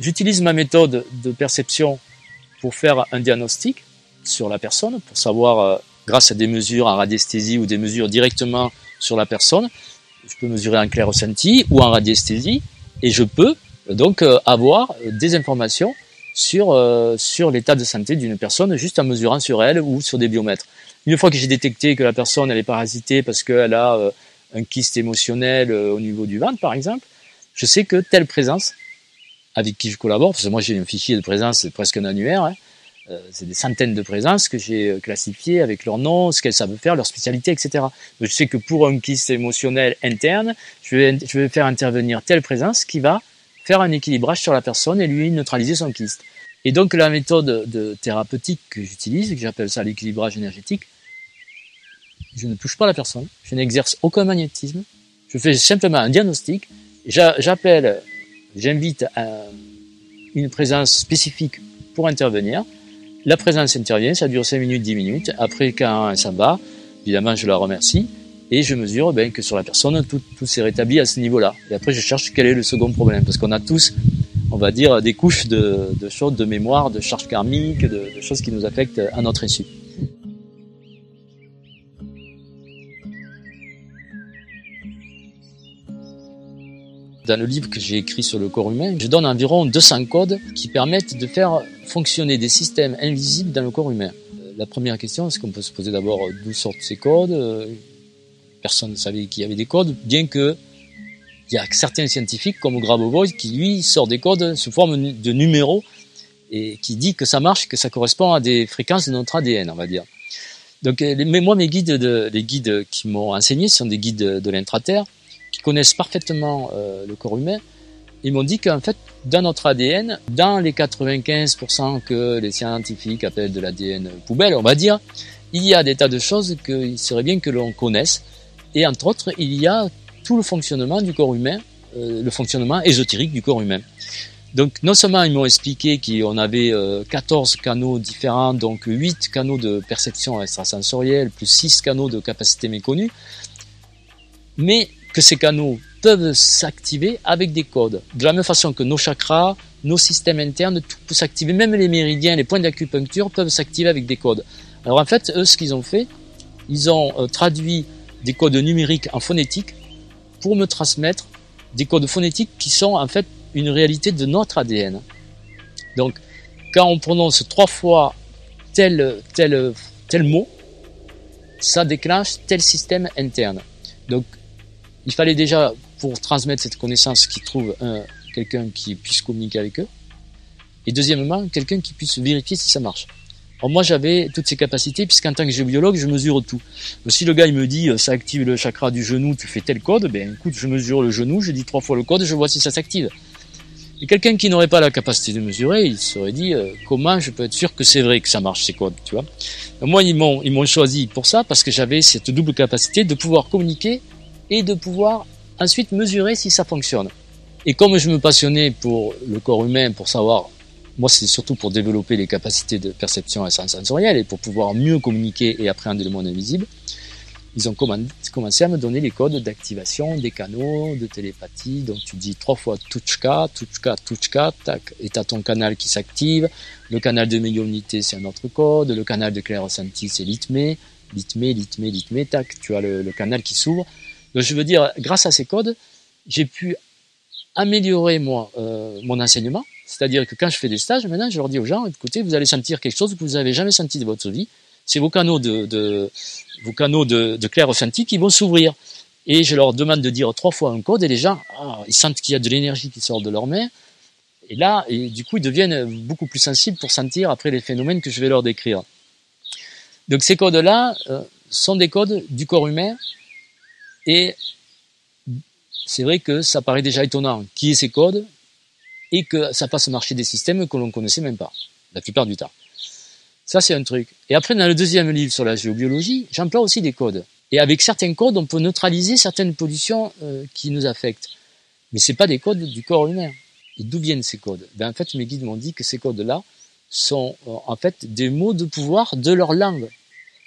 J'utilise ma méthode de perception pour faire un diagnostic sur la personne, pour savoir, euh, grâce à des mesures en radiesthésie ou des mesures directement sur la personne, je peux mesurer en clair ressenti ou en radiesthésie et je peux donc euh, avoir des informations sur, sur l'état de santé d'une personne juste en mesurant sur elle ou sur des biomètres. Une fois que j'ai détecté que la personne elle est parasitée parce qu'elle a un kyste émotionnel euh, au niveau du ventre, par exemple, je sais que telle présence avec qui je collabore, parce que moi j'ai un fichier de présence, c'est presque un annuaire, hein, euh, c'est des centaines de présences que j'ai euh, classifiées avec leur nom, ce qu'elles savent faire, leur spécialité, etc. je sais que pour un kyste émotionnel interne, je vais, je vais faire intervenir telle présence qui va faire un équilibrage sur la personne et lui neutraliser son kyste. Et donc la méthode de thérapeutique que j'utilise, que j'appelle ça l'équilibrage énergétique, je ne touche pas la personne, je n'exerce aucun magnétisme, je fais simplement un diagnostic, j'appelle, j'invite une présence spécifique pour intervenir, la présence intervient, ça dure 5 minutes, 10 minutes, après quand ça va, évidemment je la remercie, et je mesure ben, que sur la personne, tout, s'est rétabli à ce niveau-là. Et après je cherche quel est le second problème, parce qu'on a tous on va dire, des couches de, choses, de mémoire, de charges karmiques, de, choses qui nous affectent à notre issue. Dans le livre que j'ai écrit sur le corps humain, je donne environ 200 codes qui permettent de faire fonctionner des systèmes invisibles dans le corps humain. La première question, c'est qu'on peut se poser d'abord d'où sortent ces codes? Personne ne savait qu'il y avait des codes, bien que il y a certains scientifiques comme Grabovoi qui lui sort des codes sous forme de numéros et qui dit que ça marche, que ça correspond à des fréquences de notre ADN, on va dire. Donc, euh, mais moi, mes guides, de, les guides qui m'ont enseigné ce sont des guides de, l'intraterre qui connaissent parfaitement euh, le corps humain. Ils m'ont dit qu'en fait, dans notre ADN, dans les 95% que les scientifiques appellent de l'ADN poubelle, on va dire, il y a des tas de choses qu'il serait bien que l'on connaisse. Et entre autres, il y a tout le fonctionnement du corps humain, euh, le fonctionnement ésotérique du corps humain. Donc non seulement ils m'ont expliqué qu'on avait 14 euh, canaux différents, donc 8 canaux de perception extrasensorielle, plus 6 canaux de capacité méconnue, mais que ces canaux peuvent s'activer avec des codes. De la même façon que nos chakras, nos systèmes internes, tout peut s'activer, même les méridiens, les points d'acupuncture peuvent s'activer avec des codes. Alors en fait, eux, ce qu'ils ont fait, ils ont euh, traduit des codes numériques en phonétique pour me transmettre des codes phonétiques qui sont en fait une réalité de notre ADN. Donc, quand on prononce trois fois tel, tel, tel mot, ça déclenche tel système interne. Donc, il fallait déjà, pour transmettre cette connaissance, qu'ils trouvent quelqu'un qui puisse communiquer avec eux. Et deuxièmement, quelqu'un qui puisse vérifier si ça marche. Moi j'avais toutes ces capacités puisqu'en tant que géobiologue je mesure tout. si le gars il me dit euh, ça active le chakra du genou, tu fais tel code, ben écoute je mesure le genou, je dis trois fois le code, je vois si ça s'active. Et quelqu'un qui n'aurait pas la capacité de mesurer, il serait dit euh, comment je peux être sûr que c'est vrai que ça marche ces codes, tu vois. moi ils m'ont ils m'ont choisi pour ça parce que j'avais cette double capacité de pouvoir communiquer et de pouvoir ensuite mesurer si ça fonctionne. Et comme je me passionnais pour le corps humain, pour savoir moi, c'est surtout pour développer les capacités de perception sensorielle et pour pouvoir mieux communiquer et appréhender le monde invisible. Ils ont commencé à me donner les codes d'activation des canaux de télépathie. Donc tu dis trois fois Tuchka, Tuchka, Tuchka, tac, et tu as ton canal qui s'active. Le canal de médiumnité, c'est un autre code. Le canal de clair ressenti, c'est litmé. Litmé, litmé, litmé, tac, tu as le, canal qui s'ouvre. Donc je veux dire, grâce à ces codes, j'ai pu améliorer moi, euh, mon enseignement c'est-à-dire que quand je fais des stages, maintenant, je leur dis aux gens, écoutez, vous allez sentir quelque chose que vous n'avez jamais senti de votre vie. C'est vos canaux de, vos canaux de, clair ressenti qui vont s'ouvrir. Et je leur demande de dire trois fois un code et les gens, ah, ils sentent qu'il y a de l'énergie qui sort de leurs mains. Et là, du coup, ils deviennent beaucoup plus sensibles pour sentir après les phénomènes que je vais leur décrire. Donc ces codes-là euh, sont des codes du corps humain et c'est vrai que ça paraît déjà étonnant. Qui est ces codes et que ça fasse marcher des systèmes que l'on connaissait même pas, la plupart du temps. Ça, c'est un truc. Et après, dans le deuxième livre sur la géobiologie, j'emploie aussi des codes. Et avec certains codes, on peut neutraliser certaines pollutions euh, qui nous affectent. Mais c'est pas des codes du corps humain. Et d'où viennent ces codes? Ben, En fait, mes guides m'ont dit que ces codes-là sont euh, en fait des mots de pouvoir de leur langue.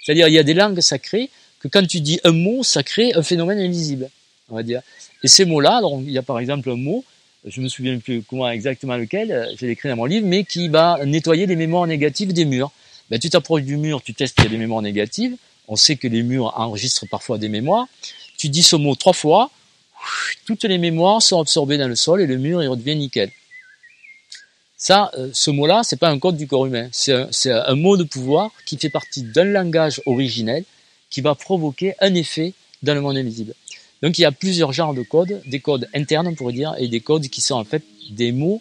C'est-à-dire, il y a des langues sacrées que quand tu dis un mot, ça crée un phénomène invisible, on va dire. Et ces mots-là, il y a par exemple un mot je me souviens plus comment exactement lequel, euh, j'ai écrit dans mon livre, mais qui va nettoyer les mémoires négatives des murs. Ben, tu t'approches du mur, tu testes qu'il y a des mémoires négatives. On sait que les murs enregistrent parfois des mémoires. Tu dis ce mot trois fois, toutes les mémoires sont absorbées dans le sol et le mur il redevient nickel. Ça, euh, ce mot-là, c'est pas un code du corps humain. C'est un, un mot de pouvoir qui fait partie d'un langage originel qui va provoquer un effet dans le monde invisible. Donc il y a plusieurs genres de codes, des codes internes on pourrait dire, et des codes qui sont en fait des mots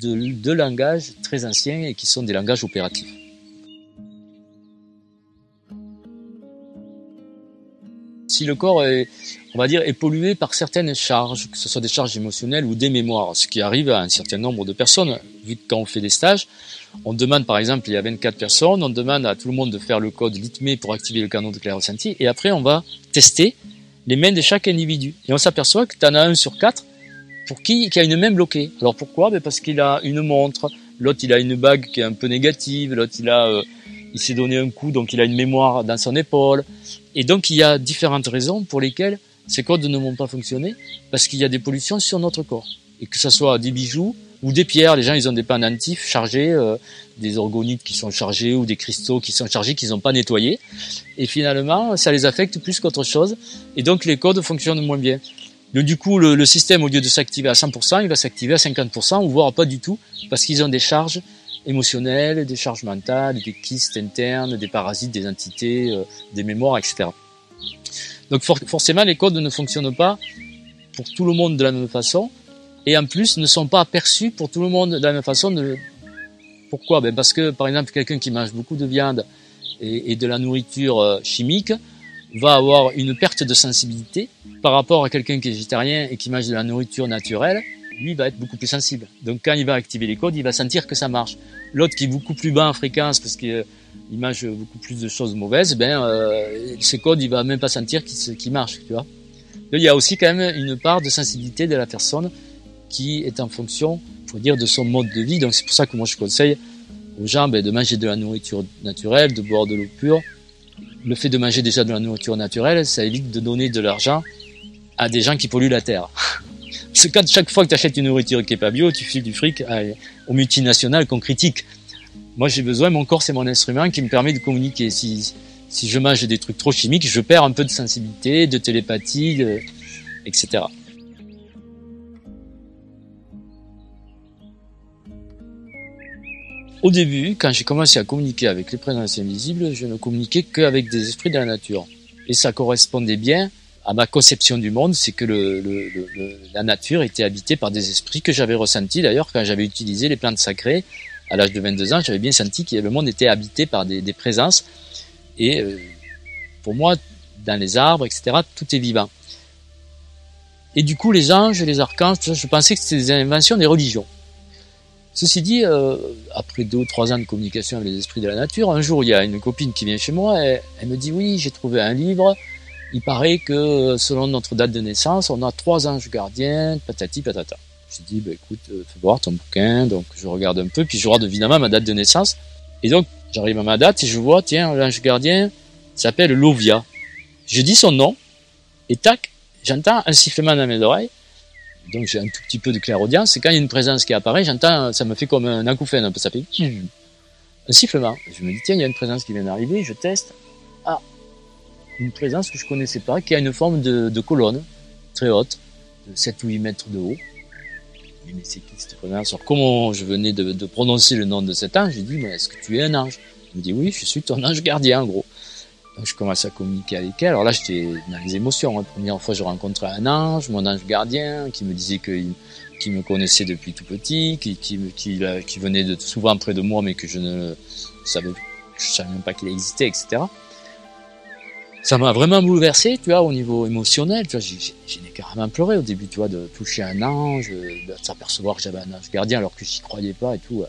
de, de langage très anciens et qui sont des langages opératifs. si le corps est, on va dire, est pollué par certaines charges, que ce soit des charges émotionnelles ou des mémoires, ce qui arrive à un certain nombre de personnes. Vu que quand on fait des stages, on demande, par exemple, il y a 24 personnes, on demande à tout le monde de faire le code litmé pour activer le canon de clair ressenti, et après on va tester les mains de chaque individu. Et on s'aperçoit que tu en as un sur quatre pour qui, qui a une main bloquée. Alors pourquoi? Ben Parce qu'il a une montre, l'autre il a une bague qui est un peu négative, l'autre il a, euh, il s'est donné un coup, donc il a une mémoire dans son épaule. Et donc il y a différentes raisons pour lesquelles ces codes ne vont pas fonctionner, parce qu'il y a des pollutions sur notre corps. Et que ce soit des bijoux ou des pierres, les gens ils ont des pendentifs chargés, euh, des orgonites qui sont chargés ou des cristaux qui sont chargés qu'ils n'ont pas nettoyés. Et finalement, ça les affecte plus qu'autre chose. Et donc les codes fonctionnent moins bien. Donc du coup, le, système, au lieu de s'activer à 100%, il va s'activer à 50%, ou voire pas du tout, parce qu'ils ont des charges émotionnelles, des charges mentales, des kystes internes, des parasites, des entités, euh, des mémoires, etc. Donc forcément, les codes ne fonctionnent pas pour tout le monde de la même façon, et en plus ne sont pas perçus pour tout le monde de la même façon. Pourquoi? Ben Parce que, par exemple, quelqu'un qui mange beaucoup de viande et, de la nourriture euh, chimique, va avoir une perte de sensibilité par rapport à quelqu'un qui est végétarien et qui mange de la nourriture naturelle, lui va être beaucoup plus sensible. Donc quand il va activer les codes, il va sentir que ça marche. L'autre qui est beaucoup plus bas en fréquence parce qu'il mange beaucoup plus de choses mauvaises, ben euh, ces codes, il va même pas sentir qu'ils marchent, tu vois. il y a aussi quand même une part de sensibilité de la personne qui est en fonction, faut dire, de son mode de vie. Donc c'est pour ça que moi je conseille aux gens ben, de manger de la nourriture naturelle, de boire de l'eau pure, le fait de manger déjà de la nourriture naturelle, ça évite de donner de l'argent à des gens qui polluent la terre. Parce que quand chaque fois que tu achètes une nourriture qui est pas bio, tu files du fric aux multinationales qu'on critique. Moi, j'ai besoin, mon corps, c'est mon instrument qui me permet de communiquer. Si, je mange des trucs trop chimiques, je perds un peu de sensibilité, de télépathie, etc. Au début, quand j'ai commencé à communiquer avec les présences invisibles, je ne communiquais qu'avec des esprits de la nature. Et ça correspondait bien à ma conception du monde, c'est que la nature était habitée par des esprits que j'avais ressentis d'ailleurs quand j'avais utilisé les plantes sacrées. À l'âge de 22 ans, j'avais bien senti que le monde était habité par des, présences. Et euh, pour moi, dans les arbres, etc., tout est vivant. Et du coup, les anges, les archanges, je pensais que c'était des inventions des religions. Ceci dit, euh, après deux ou trois ans de communication avec les esprits de la nature, un jour il y a une copine qui vient chez moi elle me dit oui, j'ai trouvé un livre. Il paraît que selon notre date de naissance, on a trois anges gardiens, patati patata. Je dis bah écoute, euh, fais voir ton bouquin. Donc je regarde un peu, puis je regarde évidemment ma date de naissance. Et donc j'arrive à ma date et je vois tiens l'ange gardien s'appelle Lovia. Je dis son nom et tac, j'entends un sifflement dans mes oreilles donc j'ai un tout petit peu de clairaudience, et quand il y a une présence qui apparaît, j'entends, ça me fait comme un acouphène, un peu, ça fait un sifflement. Je me dis, tiens, il y a une présence qui vient d'arriver, je teste. Ah, une présence que je connaissais pas, qui a une forme de, de colonne, très haute, de 7 ou 8 mètres de haut. Je mais c'est qui cette comment je venais de, prononcer le nom de cet ange, j'ai dit, mais est-ce que tu es un ange? Il me dit, oui, je suis ton ange gardien, en gros. Donc je commence à communiquer avec elle. Alors là, j'étais dans les émotions. La première fois, je rencontrais un ange, mon ange gardien, qui me disait qu'il qui me connaissait depuis tout petit, qui, qui, qui venait souvent près de moi, mais que je ne savais, je savais même pas qu'il existait, etc. Ça m'a vraiment bouleversé, tu vois, au niveau émotionnel. Tu vois, j'ai carrément pleuré au début, tu vois, de toucher un ange, de s'apercevoir que j'avais un ange gardien alors que j'y croyais pas et tout.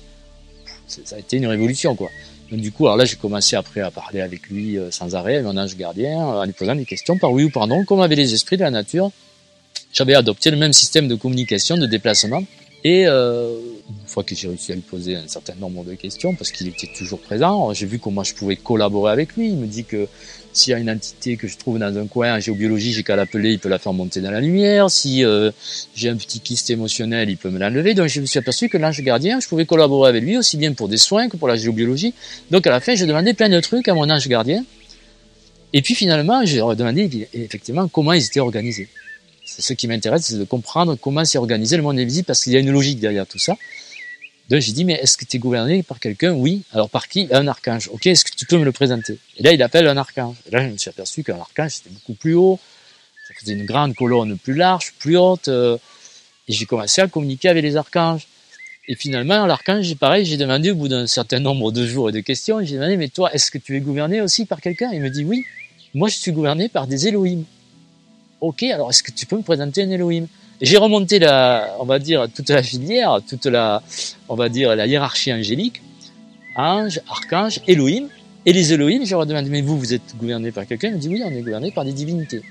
Ça a été une révolution, quoi. Donc du coup, alors là, j'ai commencé après à parler avec lui euh, sans arrêt, mon ange gardien, en lui posant des questions par oui ou par non, comme avaient les esprits de la nature. J'avais adopté le même système de communication, de déplacement. Et euh, une fois que j'ai réussi à lui poser un certain nombre de questions, parce qu'il était toujours présent, j'ai vu comment je pouvais collaborer avec lui. Il me dit que s'il y a une entité que je trouve dans un coin en géobiologie, j'ai qu'à l'appeler, il peut la faire monter dans la lumière. Si euh, j'ai un petit kyste émotionnel, il peut me l'enlever. Donc je me suis aperçu que l'ange gardien, je pouvais collaborer avec lui aussi bien pour des soins que pour la géobiologie. Donc à la fin, j'ai demandé plein de trucs à mon ange gardien. Et puis finalement, j'ai demandé effectivement comment ils étaient organisés. Ce qui m'intéresse, c'est de comprendre comment s'est organisé le monde invisible, parce qu'il y a une logique derrière tout ça. Donc j'ai dit, mais est-ce que tu es gouverné par quelqu'un? Oui. Alors par qui? Un archange. Ok, est-ce que tu peux me le présenter? Et là, il appelle un archange. Et là, je me suis aperçu qu'un archange, c'était beaucoup plus haut. Ça faisait une grande colonne plus large, plus haute. Euh, et j'ai commencé à communiquer avec les archanges. Et finalement, l'archange, pareil, j'ai demandé au bout d'un certain nombre de jours et de questions, j'ai demandé, mais toi, est-ce que tu es gouverné aussi par quelqu'un? Il me dit, oui. Moi, je suis gouverné par des Elohim. ok, alors est-ce que tu peux me présenter un Elohim? J'ai remonté la, on va dire, toute la filière, toute la, on va dire, la hiérarchie angélique, ange, archange, Elohim, et les Elohim, je leur demandé, mais vous, vous êtes gouverné par quelqu'un? Ils me dit, oui, on est gouverné par des divinités.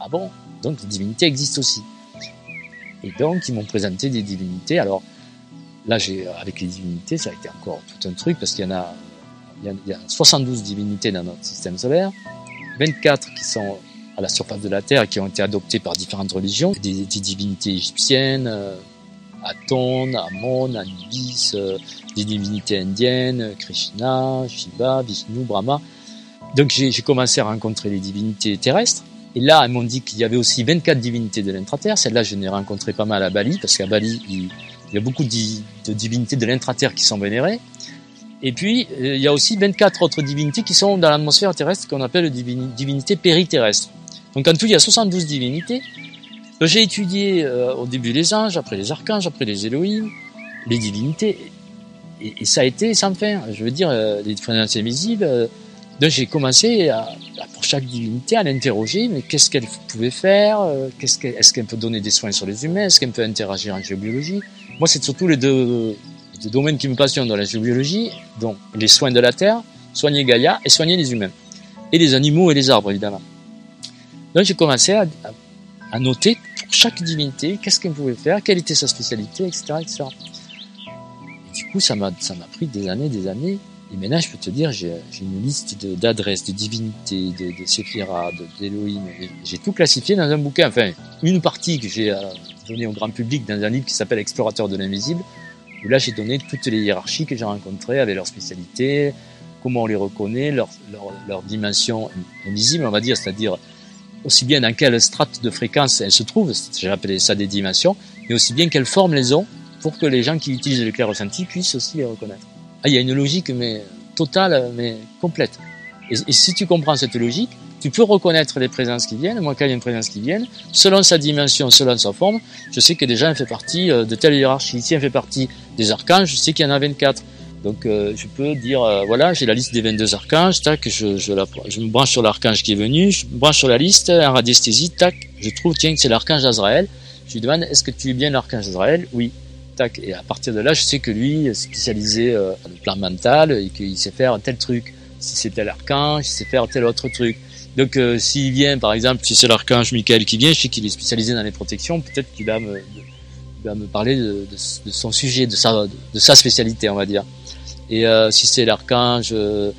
Ah bon? Donc les divinités existent aussi. Et donc, ils m'ont présenté des divinités. Alors, là, j'ai, avec les divinités, ça a été encore tout un truc, parce qu'il y en a, il y a 72 divinités dans notre système solaire, 24 qui sont à la surface de la Terre, qui ont été adoptées par différentes religions, des, divinités égyptiennes, euh, Aton, Amon, Anubis, euh, des divinités indiennes, Krishna, Shiva, Vishnu, Brahma. Donc j'ai commencé à rencontrer les divinités terrestres. Et là, elles m'ont dit qu'il y avait aussi 24 divinités de l'intraterre. Celle-là, je n'ai rencontré pas mal à Bali, parce qu'à Bali, il, y a beaucoup de, divinités de l'intraterre qui sont vénérées. Et puis, euh, il y a aussi 24 autres divinités qui sont dans l'atmosphère terrestre, qu'on appelle divinités périterrestres. Donc en tout, il y a 72 divinités. J'ai étudié euh, au début les anges, après les archanges, après les Elohim, les divinités. Et, ça a été sans fin. Je veux dire, euh, les différences invisibles. Euh, donc j'ai commencé à, pour chaque divinité à l'interroger, mais qu'est-ce qu'elle pouvait faire qu'est-ce qu'elle, Est-ce qu'elle peut donner des soins sur les humains Est-ce qu'elle peut interagir en géobiologie? Moi, c'est surtout les deux, deux, domaines qui me passionnent dans la géobiologie, donc les soins de la Terre, soigner Gaïa et soigner les humains. Et les animaux et les arbres, évidemment. Donc j'ai commencé à, noter pour chaque divinité qu'est-ce qu'elle pouvait faire, quelle était sa spécialité, etc. etc. Et du coup, ça m'a, pris des années, des années. Et maintenant, je peux te dire, j'ai, une liste d'adresses, de, divinités, de, de séphiras, d'Elohim. J'ai tout classifié dans un bouquin. Enfin, une partie que j'ai euh, donnée au grand public dans un livre qui s'appelle Explorateur de l'invisible, où là, j'ai donné toutes les hiérarchies que j'ai rencontrées avec leurs spécialités, comment on les reconnaît, leur, leur, leur dimension invisible, on va dire, c'est-à-dire aussi bien dans quelle strate de fréquence elles se trouvent, j'ai appelé ça des dimensions, mais aussi bien quelle forme elles ont pour que les gens qui utilisent le clair ressenti puissent aussi les reconnaître. Ah, il y a une logique mais totale, mais complète. Et, si tu comprends cette logique, tu peux reconnaître les présences qui viennent. Moi, quand il y a une présence qui vient, selon sa dimension, selon sa forme, je sais que déjà elle fait partie euh, de telle hiérarchie. Si elle fait partie des archanges, je sais qu'il y en a 24. Donc euh, je peux dire, euh, voilà, j'ai la liste des 22 archanges, tac, je, me branche sur l'archange qui est venu, je me branche sur la liste, en radiesthésie, tac, je trouve, tiens, c'est l'archange Azraël. Je lui demande, est-ce que tu es bien l'archange Azraël Oui. Tac. Et à partir de là, je sais que lui est spécialisé euh, dans le plan mental et qu'il sait faire tel truc. Si c'est tel archange, il sait faire tel autre truc. Donc euh, s'il vient, par exemple, si c'est l'archange Michael qui vient, je sais qu'il est spécialisé dans les protections, peut-être qu'il va me, parler de, son sujet, de sa spécialité, on va dire. Et euh, si c'est l'archange euh,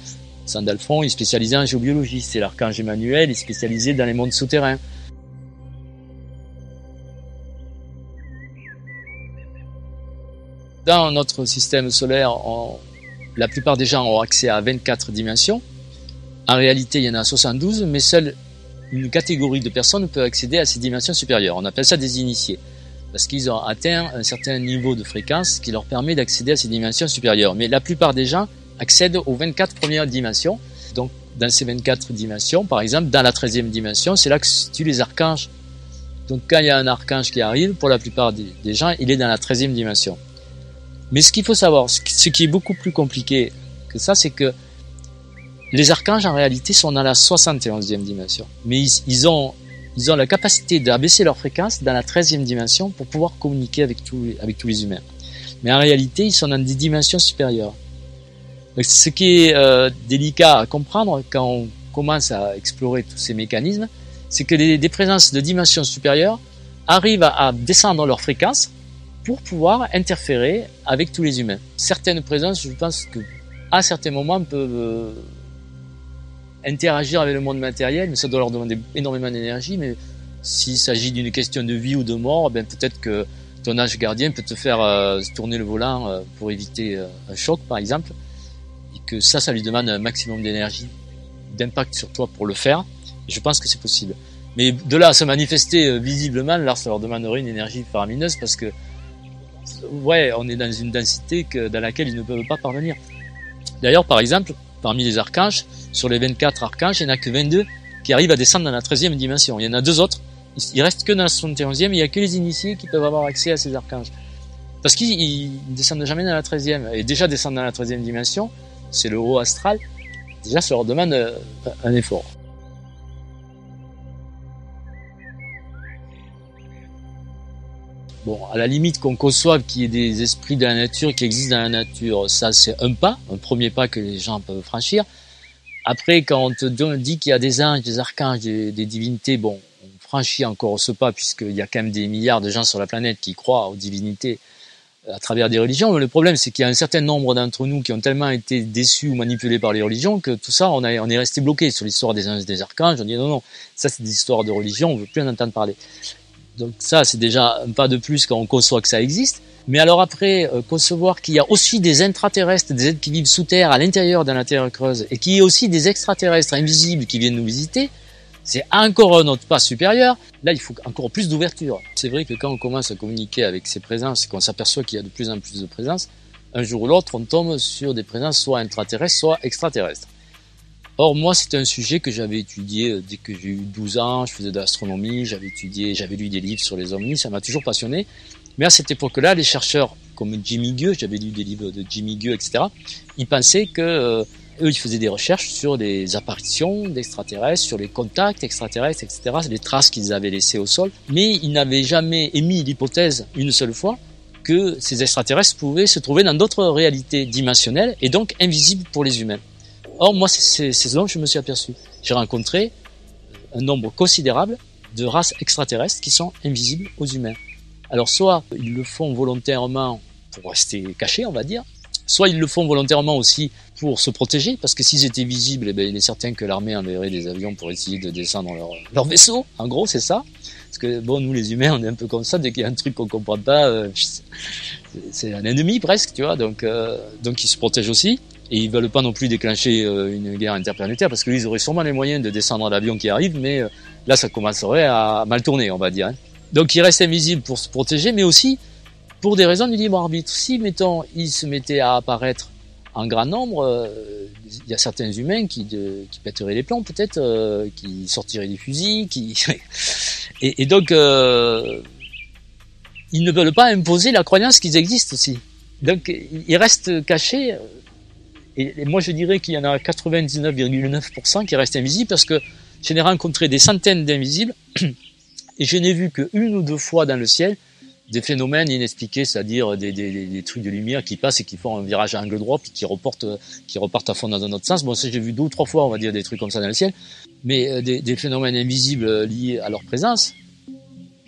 Sandalphon, il est spécialisé en géobiologie. C'est l'archange Emmanuel, il est spécialisé dans les mondes souterrains. Dans notre système solaire, la plupart des gens ont accès à 24 dimensions. En réalité, il y en a 72, mais seule une catégorie de personnes peut accéder à ces dimensions supérieures. On appelle ça des initiés parce qu'ils ont atteint un certain niveau de fréquence qui leur permet d'accéder à ces dimensions supérieures. Mais la plupart des gens accèdent aux 24 premières dimensions. Donc, dans ces 24 dimensions, par exemple, dans la 13e dimension, c'est là que se situent les archanges. Donc, quand il y a un archange qui arrive, pour la plupart des gens, il est dans la 13e dimension. Mais ce qu'il faut savoir, ce qui est beaucoup plus compliqué que ça, c'est que les archanges, en réalité, sont dans la 71e dimension. Mais ils ont ils ont la capacité d'abaisser leur fréquence dans la 13e dimension pour pouvoir communiquer avec tous, les, avec tous les humains. Mais en réalité, ils sont dans des dimensions supérieures. Donc, ce qui est euh, délicat à comprendre quand on commence à explorer tous ces mécanismes, c'est que des, des, présences de dimensions supérieures arrivent à, à descendre leur fréquence pour pouvoir interférer avec tous les humains. Certaines présences, je pense que à certains moments peuvent euh, interagir avec le monde matériel, mais ça doit leur demander énormément d'énergie. Mais s'il s'agit d'une question de vie ou de mort, ben peut-être que ton âge gardien peut te faire euh, tourner le volant euh, pour éviter euh, un choc, par exemple, et que ça, ça lui demande un maximum d'énergie, d'impact sur toi pour le faire. Et je pense que c'est possible. Mais de là à se manifester visiblement, là, ça leur demanderait une énergie faramineuse parce que, ouais, on est dans une densité que, dans laquelle ils ne peuvent pas parvenir. D'ailleurs, par exemple, parmi les archanges, sur les 24 archanges, il n'y en a que 22 qui arrivent à descendre dans la 13e dimension. Il y en a deux autres, il reste que dans la 71e, il n'y a que les initiés qui peuvent avoir accès à ces archanges. Parce qu'ils ne descendent jamais dans la 13e. Et déjà descendre dans la 13e dimension, c'est le haut astral, déjà ça leur demande euh, un effort. Bon, à la limite qu'on conçoive qu'il y ait des esprits de la nature qui existent dans la nature, ça c'est un pas, un premier pas que les gens peuvent franchir. Après, quand on te dit qu'il y a des anges, des archanges, des, divinités, bon, on franchit encore ce pas puisqu'il y a quand même des milliards de gens sur la planète qui croient aux divinités à travers des religions. Mais le problème, c'est qu'il y a un certain nombre d'entre nous qui ont tellement été déçus ou manipulés par les religions que tout ça, on, est resté bloqué sur l'histoire des anges des archanges. On dit non, non, ça c'est des histoires de religion, on veut plus en entendre parler. Donc ça, c'est déjà un pas de plus quand on conçoit que ça existe. Mais alors après, euh, concevoir qu'il y a aussi des intraterrestres, des êtres qui vivent sous terre, à l'intérieur de la Terre creuse, et qu'il y ait aussi des extraterrestres invisibles qui viennent nous visiter, c'est encore un autre pas supérieur. Là, il faut encore plus d'ouverture. C'est vrai que quand on commence à communiquer avec ces présences, qu'on s'aperçoit qu'il y a de plus en plus de présences, un jour ou l'autre, on tombe sur des présences soit intraterrestres, soit extraterrestres. Or, moi, c'est un sujet que j'avais étudié euh, dès que j'ai eu 12 ans, je faisais de l'astronomie, j'avais étudié, j'avais lu des livres sur les ovnis, ça m'a toujours passionné. Mais à cette époque-là, les chercheurs comme Jimmy Gueux, j'avais lu des livres de Jimmy Gueux, etc., ils pensaient que euh, eux, ils faisaient des recherches sur les apparitions d'extraterrestres, sur les contacts extraterrestres, etc., les traces qu'ils avaient laissées au sol, mais ils n'avaient jamais émis l'hypothèse une seule fois que ces extraterrestres pouvaient se trouver dans d'autres réalités dimensionnelles et donc invisibles pour les humains. Or, moi, c'est ce dont je me suis aperçu. J'ai rencontré un nombre considérable de races extraterrestres qui sont invisibles aux humains. Alors, soit ils le font volontairement pour rester cachés, on va dire, soit ils le font volontairement aussi pour se protéger, parce que s'ils étaient visibles, eh bien, il est certain que l'armée enverrait des avions pour essayer de descendre leur, leur vaisseau. En gros, c'est ça. Parce que bon, nous les humains, on est un peu comme ça. Dès qu'il y a un truc qu'on comprend pas, euh, c'est un ennemi presque, tu vois. Donc, euh, donc ils se protègent aussi. Et ils veulent pas non plus déclencher euh, une guerre interplanétaire parce qu'ils auraient sûrement les moyens de descendre l'avion qui arrive, mais euh, là ça commencerait à mal tourner, on va dire. Hein. Donc ils restent invisibles pour se protéger, mais aussi pour des raisons du libre arbitre. Si, mettons, ils se mettaient à apparaître en grand nombre, euh, il y a certains humains qui, de, les plombs peut-être, qui sortiraient des fusils, qui... et, donc ils ne veulent pas imposer la croyance qu'ils existent aussi. Donc ils restent cachés et, moi, je dirais qu'il y en a 99,9% qui restent invisibles parce que je n'ai rencontré des centaines d'invisibles et je n'ai vu qu'une ou deux fois dans le ciel des phénomènes inexpliqués, c'est-à-dire des, des, trucs de lumière qui passent et qui font un virage à angle droit puis qui reportent, qui repartent à fond dans un autre sens. Bon, ça, j'ai vu deux ou trois fois, on va dire, des trucs comme ça dans le ciel. Mais euh, des, des phénomènes invisibles liés à leur présence,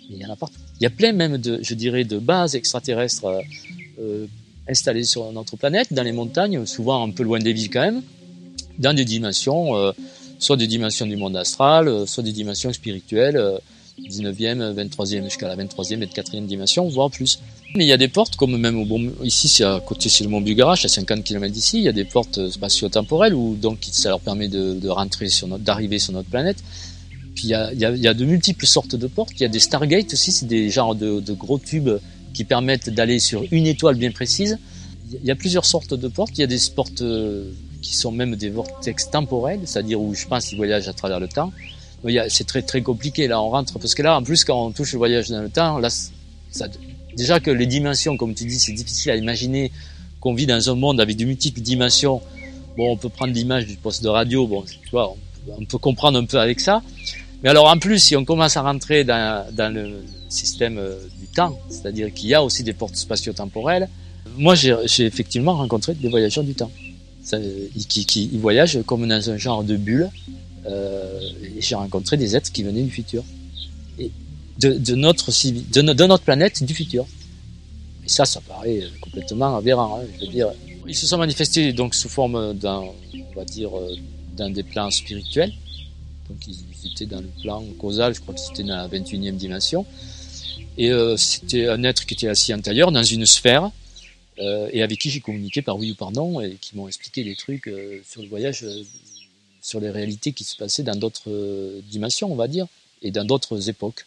il y en a pas. Il y a plein même de, je dirais, de bases extraterrestres euh, installés sur notre planète, dans les montagnes, souvent un peu loin des villes quand même, dans des dimensions, euh, soit des dimensions du monde astral, euh, soit des dimensions spirituelles, 19e, euh, 23e jusqu'à la 23e et 4e dimension, voire plus. Mais il y a des portes, comme même au bon, ici, c'est à côté, c'est le mont Bugarache, à 50 km d'ici, il y a des portes spatio-temporelles où donc ça leur permet de, rentrer d'arriver sur notre planète. Puis il y a, de multiples sortes de portes. Il y a des Stargate aussi, c'est des genres de gros tubes qui permettent d'aller sur une étoile bien précise. Il y a plusieurs sortes de portes. Il y a des portes euh, qui sont même des vortex temporels, c'est-à-dire où je pense qu'ils voyagent à travers le temps. C'est très très compliqué là. On rentre parce que là, en plus, quand on touche le voyage dans le temps, là, déjà que les dimensions, comme tu dis, c'est difficile à imaginer qu'on vit dans un monde avec de multiples dimensions. Bon, on peut prendre l'image du poste de radio. Bon, tu vois, on, peut comprendre un peu avec ça. Mais alors en plus, si on commence à rentrer dans, dans le système euh, c'est-à-dire qu'il y a aussi des portes spatio-temporelles. Moi, j'ai effectivement rencontré des voyageurs du temps, ils voyagent comme dans un genre de bulle. Euh, j'ai rencontré des êtres qui venaient du futur, de, notre planète du futur. Et ça, ça paraît complètement aberrant. Hein, je veux dire, ils se sont manifestés donc sous forme d'un, on va dire, euh, d'un des plans spirituels. Donc ils étaient dans le plan causal, je crois que c'était dans la 21e dimension. Et euh, c'était un être qui était assis intérieur dans une sphère euh, et avec qui j'ai communiqué par oui ou par non et qui m'ont expliqué des trucs euh, sur le voyage, sur les réalités qui se passaient dans d'autres dimensions, on va dire, et dans d'autres époques.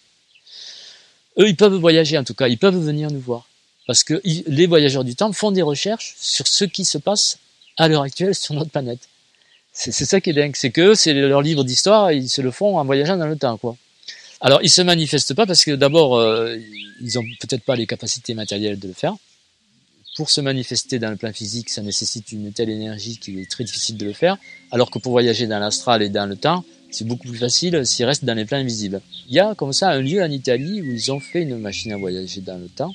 Eux, ils peuvent voyager en tout cas, ils peuvent venir nous voir. Parce que les voyageurs du temps font des recherches sur ce qui se passe à l'heure actuelle sur notre planète. C'est ça qui est dingue, c'est que c'est leur livre d'histoire, ils se le font en voyageant dans le temps, quoi. Alors, ils se manifestent pas parce que d'abord, euh, ils ont peut-être pas les capacités matérielles de le faire. Pour se manifester dans le plan physique, ça nécessite une telle énergie qu'il est très difficile de le faire. Alors que pour voyager dans l'astral et dans le temps, c'est beaucoup plus facile s'ils restent dans les plans invisibles. Il y a comme ça un lieu en Italie où ils ont fait une machine à voyager dans le temps.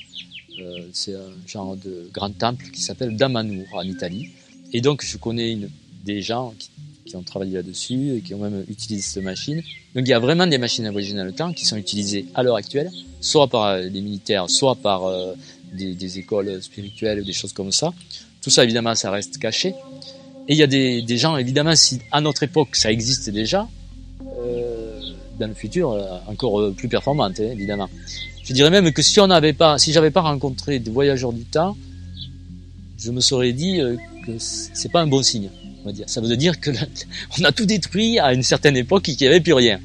Euh, c'est un genre de grand temple qui s'appelle Damanur en Italie. Et donc je connais des gens qui, qui ont travaillé là-dessus et qui ont même utilisé cette machine. Donc il y a vraiment des machines à voyager dans le temps qui sont utilisées à l'heure actuelle, soit par les militaires, soit par euh, des, des, écoles spirituelles ou des choses comme ça. Tout ça évidemment ça reste caché. Et il y a des, des gens évidemment si à notre époque ça existe déjà, euh, dans le futur euh, encore euh, plus performante hein, évidemment. Je dirais même que si on n'avait pas, si j'avais pas rencontré des voyageurs du temps, je me serais dit que c'est pas un bon signe Ça veut dire que on a tout détruit à une certaine époque et qu'il n'y avait plus rien.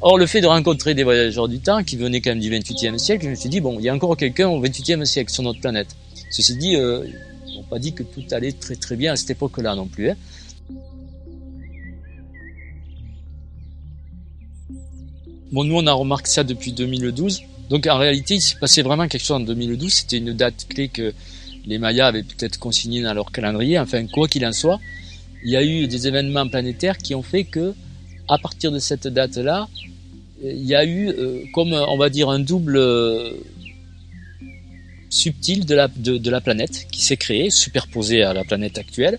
Or, le fait de rencontrer des voyageurs du temps qui venaient quand même du 28e siècle, je me suis dit, bon, il y a encore quelqu'un au 28e siècle sur notre planète. Ceci dit, euh, ils n'ont pas dit que tout allait très très bien à cette époque-là non plus. Hein. Bon, nous, on a remarqué ça depuis 2012. Donc, en réalité, il s'est passé vraiment quelque chose en 2012. C'était une date clé que les Mayas avaient peut-être consignée dans leur calendrier. Enfin, quoi qu'il en soit, il y a eu des événements planétaires qui ont fait que, à partir de cette date-là, il y a eu euh, comme on va dire un double euh, subtil de la, de, la planète qui s'est créé, superposé à la planète actuelle,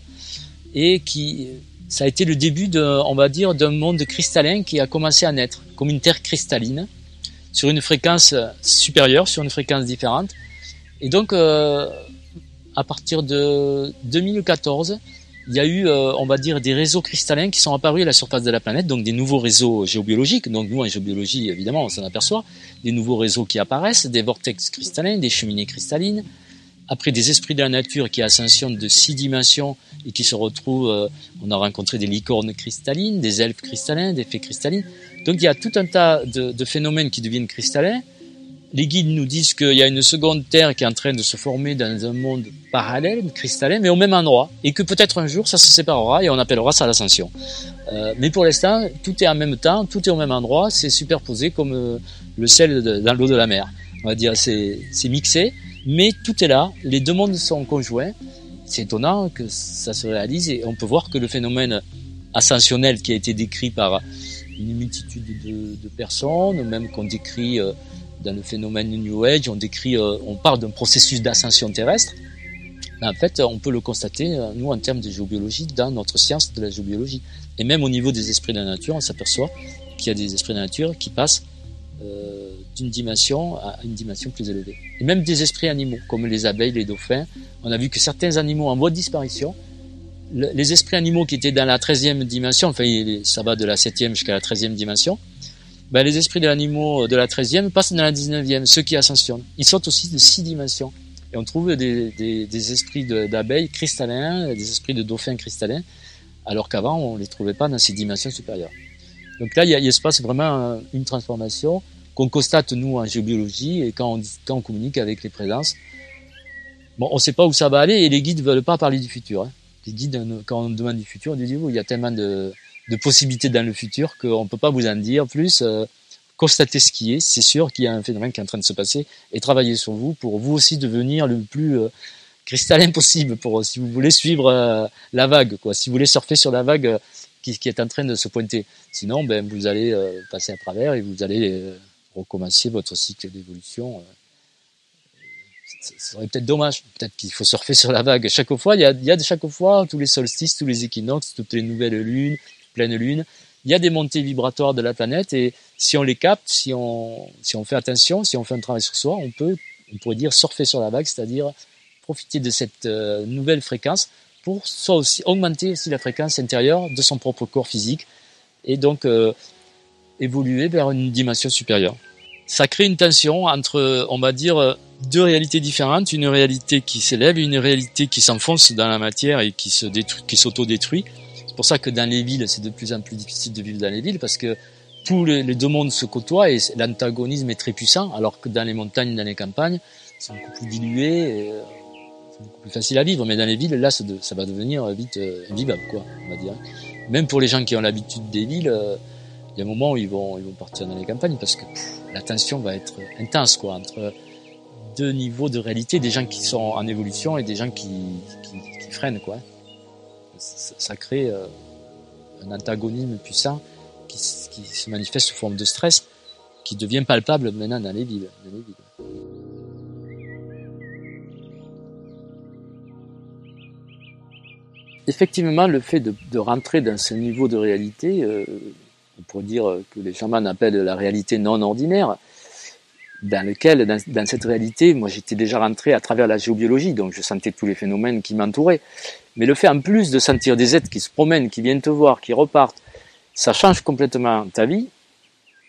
et qui ça a été le début de, on va dire, d'un monde cristallin qui a commencé à naître, comme une Terre cristalline, sur une fréquence supérieure, sur une fréquence différente. Et donc, euh, à partir de 2014, il y a eu, euh, on va dire, des réseaux cristallins qui sont apparus à la surface de la planète, donc des nouveaux réseaux géobiologiques. Donc nous, en géobiologie, évidemment, on s'en aperçoit. Des nouveaux réseaux qui apparaissent, des vortex cristallins, des cheminées cristallines. Après, des esprits de la nature qui ascensionnent de six dimensions et qui se retrouvent, euh, on a rencontré des licornes cristallines, des elfes cristallins, des fées cristallines. Donc il y a tout un tas de, de phénomènes qui deviennent cristallins les guides nous disent qu'il y a une seconde Terre qui est en train de se former dans un monde parallèle, cristallin, mais au même endroit, et que peut-être un jour ça se séparera et on appellera ça l'ascension. Euh, mais pour l'instant, tout est en même temps, tout est au même endroit, c'est superposé comme euh, le sel dans l'eau de la mer. On va dire, c'est mixé, mais tout est là, les deux mondes sont conjoints. C'est étonnant que ça se réalise et on peut voir que le phénomène ascensionnel qui a été décrit par une multitude de, de personnes, même qu'on décrit euh, dans le phénomène New Age, on décrit, euh, on parle d'un processus d'ascension terrestre. En fait, on peut le constater, euh, nous, en termes de géobiologie, dans notre science de la géobiologie. Et même au niveau des esprits de la nature, on s'aperçoit qu'il y a des esprits de la nature qui passent euh, d'une dimension à une dimension plus élevée. Et même des esprits animaux, comme les abeilles, les dauphins. On a vu que certains animaux en voie de disparition, les esprits animaux qui étaient dans la 13e dimension, enfin ça va de la 7e jusqu'à la 13e dimension, ben, les esprits des animaux de la 13e passent dans la 19e, ceux qui ascensionnent. Ils sont aussi de six dimensions. Et on trouve des, des, des esprits d'abeilles cristallins, des esprits de dauphins cristallins, alors qu'avant, on les trouvait pas dans ces dimensions supérieures. Donc là, il, y a, il se passe vraiment une transformation qu'on constate, nous, en géobiologie, et quand on, quand on communique avec les présences. Bon, on ne sait pas où ça va aller, et les guides ne veulent pas parler du futur. Hein. Les guides, quand on demande du futur, on dit, il y a tellement de de possibilités dans le futur qu'on ne peut pas vous en dire plus. Euh, constatez ce qui est, c'est sûr qu'il y a un phénomène qui est en train de se passer et travaillez sur vous pour vous aussi devenir le plus euh, cristallin possible pour si vous voulez suivre euh, la vague, quoi. Si vous voulez surfer sur la vague qui, est en train de se pointer. Sinon, ben vous allez passer à travers et vous allez recommencer votre cycle d'évolution ce serait peut-être dommage. Peut-être qu'il faut surfer sur la vague. Chaque fois, il y a, il y a de chaque fois, tous les solstices, tous les équinoxes, toutes les nouvelles lunes, pleine lune, il y a des montées vibratoires de la planète et si on les capte, si on, si on fait attention, si on fait un travail sur soi, on peut, on pourrait dire surfer sur la vague, c'est-à-dire profiter de cette euh, nouvelle fréquence pour soit aussi augmenter aussi la fréquence intérieure de son propre corps physique et donc euh, évoluer vers une dimension supérieure. Ça crée une tension entre, on va dire, deux réalités différentes, une réalité qui s'élève et une réalité qui s'enfonce dans la matière et qui se détruit, qui s'auto-détruit. C'est pour ça que dans les villes, c'est de plus en plus difficile de vivre dans les villes parce que tous les, deux mondes se côtoient et l'antagonisme est très puissant, alors que dans les montagnes, dans les campagnes, c'est beaucoup plus dilué, euh, c'est beaucoup plus facile à vivre. Mais dans les villes, là, ça, va devenir vite euh, invivable, quoi, on va dire. Même pour les gens qui ont l'habitude des villes, euh, il y a un moment où ils vont, ils vont partir dans les campagnes parce que la tension va être intense, quoi, entre deux niveaux de réalité, des gens qui sont en évolution et des gens qui, qui, qui freinent, quoi ça crée euh, un antagonisme puissant qui, se manifeste sous forme de stress, qui devient palpable maintenant dans les villes. Effectivement, le fait de, rentrer dans ce niveau de réalité, euh, on pourrait dire que les chamans appellent la réalité non ordinaire, dans lequel, dans, cette réalité, moi j'étais déjà rentré à travers la géobiologie, donc je sentais tous les phénomènes qui m'entouraient. Mais le fait en plus de sentir des êtres qui se promènent, qui viennent te voir, qui repartent, ça change complètement ta vie.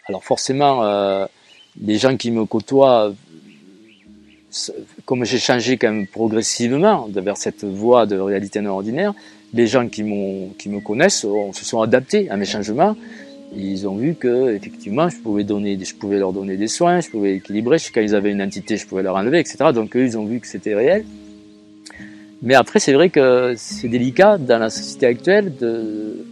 Alors forcément, euh, les gens qui me côtoient, comme j'ai changé quand même progressivement vers cette voie de réalité non ordinaire, les gens qui, qui me connaissent on, se sont adaptés à mes changements ils ont vu que effectivement je pouvais leur donner des soins, je pouvais équilibrer. Quand ils avaient une entité, je pouvais leur enlever, etc. Donc eux, ils ont vu que c'était réel. Mais après, c'est vrai que c'est délicat dans la société actuelle.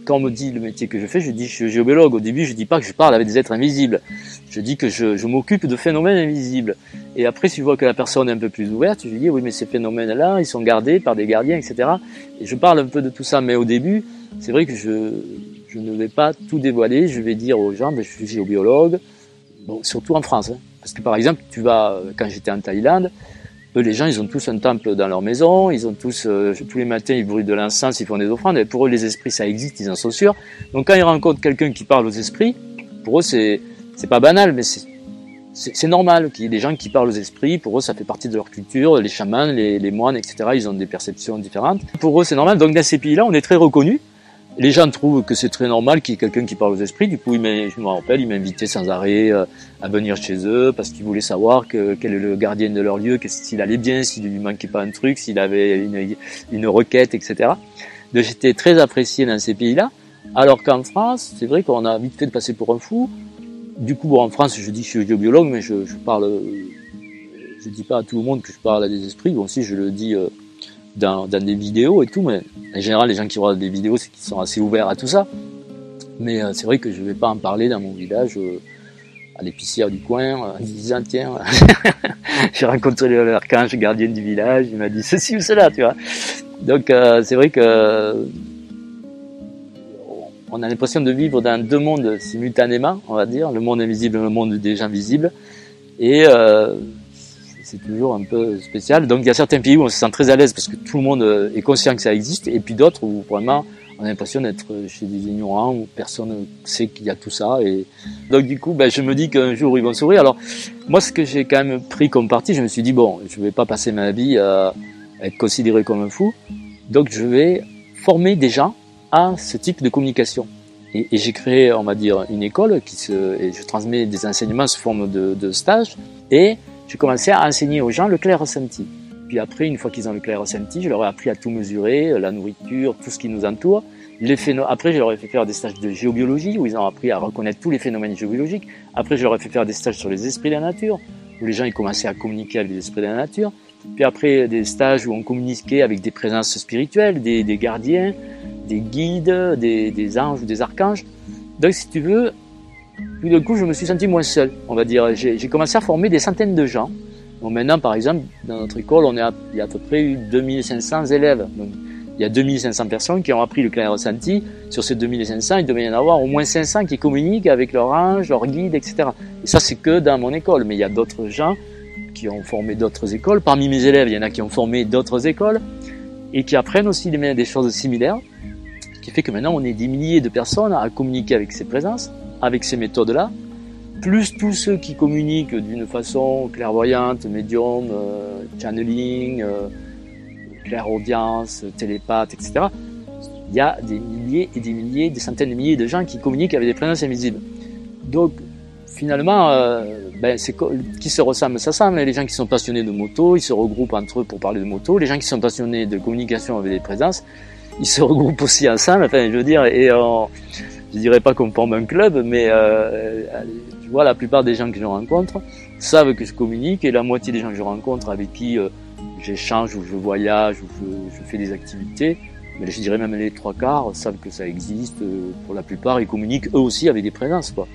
Quand on me dit le métier que je fais, je dis je suis géobiologue. Au début, je dis pas que je parle avec des êtres invisibles. Je dis que je, je m'occupe de phénomènes invisibles. Et après, si je vois que la personne est un peu plus ouverte, je dis oui, mais ces phénomènes-là, ils sont gardés par des gardiens, etc. Et je parle un peu de tout ça. Mais au début, c'est vrai que je, je ne vais pas tout dévoiler. Je vais dire aux gens, ben, je suis géobiologue, bon, surtout en France. Hein. Parce que par exemple, tu vas, quand j'étais en Thaïlande, eux, les gens, ils ont tous un temple dans leur maison, ils ont tous, euh, tous les matins, ils brûlent de l'encens, ils font des offrandes, et pour eux, les esprits, ça existe, ils en sont sûrs. Donc quand ils rencontrent quelqu'un qui parle aux esprits, pour eux, c'est, c'est pas banal, mais c'est, c'est, normal qu'il y ait des gens qui parlent aux esprits, pour eux, ça fait partie de leur culture, les chamans, les, les moines, etc., ils ont des perceptions différentes. Pour eux, c'est normal. Donc dans ces pays-là, on est très reconnus, les gens trouvent que c'est très normal qu'il y ait quelqu'un qui parle aux esprits. Du coup, je me rappelle, ils m'invitaient sans arrêt euh, à venir chez eux parce qu'ils voulaient savoir que, quel est le gardien de leur lieu, s'il allait bien, s'il lui manquait pas un truc, s'il avait une, une requête, etc. Donc j'étais très apprécié dans ces pays-là. Alors qu'en France, c'est vrai qu'on a vite fait de passer pour un fou. Du coup, en France, je dis que je suis géobiologue, mais je, je parle, je dis pas à tout le monde que je parle à des esprits. Bon, si je le dis euh, dans, dans, des vidéos et tout, mais en général, les gens qui regardent des vidéos, c'est qu'ils sont assez ouverts à tout ça. Mais euh, c'est vrai que je vais pas en parler dans mon village, euh, à l'épicière du coin, euh, en disant, tiens, j'ai rencontré l'archange gardien du village, il m'a dit ceci ou cela, tu vois. Donc, c'est vrai que on a l'impression de vivre dans deux mondes simultanément, on va dire, le monde invisible et le monde des gens visibles. Et c'est toujours un peu spécial. Donc il y a certains pays où on se sent très à l'aise parce que tout le monde euh, est conscient que ça existe, et puis d'autres où vraiment on a l'impression d'être chez des ignorants où personne ne sait qu'il y a tout ça. Et donc du coup, ben, je me dis qu'un jour ils vont sourire. Alors moi, ce que j'ai quand même pris comme parti, je me suis dit bon, je vais pas passer ma vie à être considéré comme un fou, donc je vais former des gens à ce type de communication. Et, j'ai créé, on va dire, une école qui se, et je transmets des enseignements sous forme de, de stage. Et j'ai commencé à enseigner aux gens le clair ressenti. Puis après, une fois qu'ils ont le clair ressenti, je leur ai appris à tout mesurer, euh, la nourriture, tout ce qui nous entoure. Les Après, je leur ai fait faire des stages de géobiologie où ils ont appris à reconnaître tous les phénomènes géobiologiques. Après, je leur ai fait faire des stages sur les esprits de la nature où les gens ils commençaient à communiquer avec les esprits de la nature. Puis après, des stages où on communiquait avec des présences spirituelles, des, gardiens, des guides, des, des anges ou des archanges. Donc, si tu veux, tout d'un coup, je me suis senti moins seul, on va dire. J'ai commencé à former des centaines de gens. Bon, maintenant, par exemple, dans notre école, on est à, il y a à peu près eu 2500 élèves. Donc, il y a 2500 personnes qui ont appris le clair ressenti. Sur ces 2500, il devait y en avoir au moins 500 qui communiquent avec leur ange, leur guide, etc. Et ça, c'est que dans mon école. Mais il y a d'autres gens qui ont formé d'autres écoles. Parmi mes élèves, il y en a qui ont formé d'autres écoles et qui apprennent aussi des choses similaires. Ce qui fait que maintenant, on est des milliers de personnes à communiquer avec ces présences avec ces méthodes-là, plus tous ceux qui communiquent d'une façon clairvoyante, médium, euh, channeling, euh, clairaudience, télépathe, etc. Il y a des milliers et des milliers, des centaines de milliers de gens qui communiquent avec des présences invisibles. Donc, finalement, euh, ben, c'est qui se ressemblent s'assemblent. Les gens qui sont passionnés de moto, ils se regroupent entre eux pour parler de moto. Les gens qui sont passionnés de communication avec des présences, ils se regroupent aussi ensemble. Enfin, je veux dire, et on, je dirais pas qu'on forme un club, mais euh, tu vois, la plupart des gens que je rencontre savent que je communique et la moitié des gens que je rencontre avec qui euh, j'échange ou je voyage ou je, fais des activités, mais je dirais même les trois quarts savent que ça existe. Euh, pour la plupart, ils communiquent eux aussi avec des présences, quoi.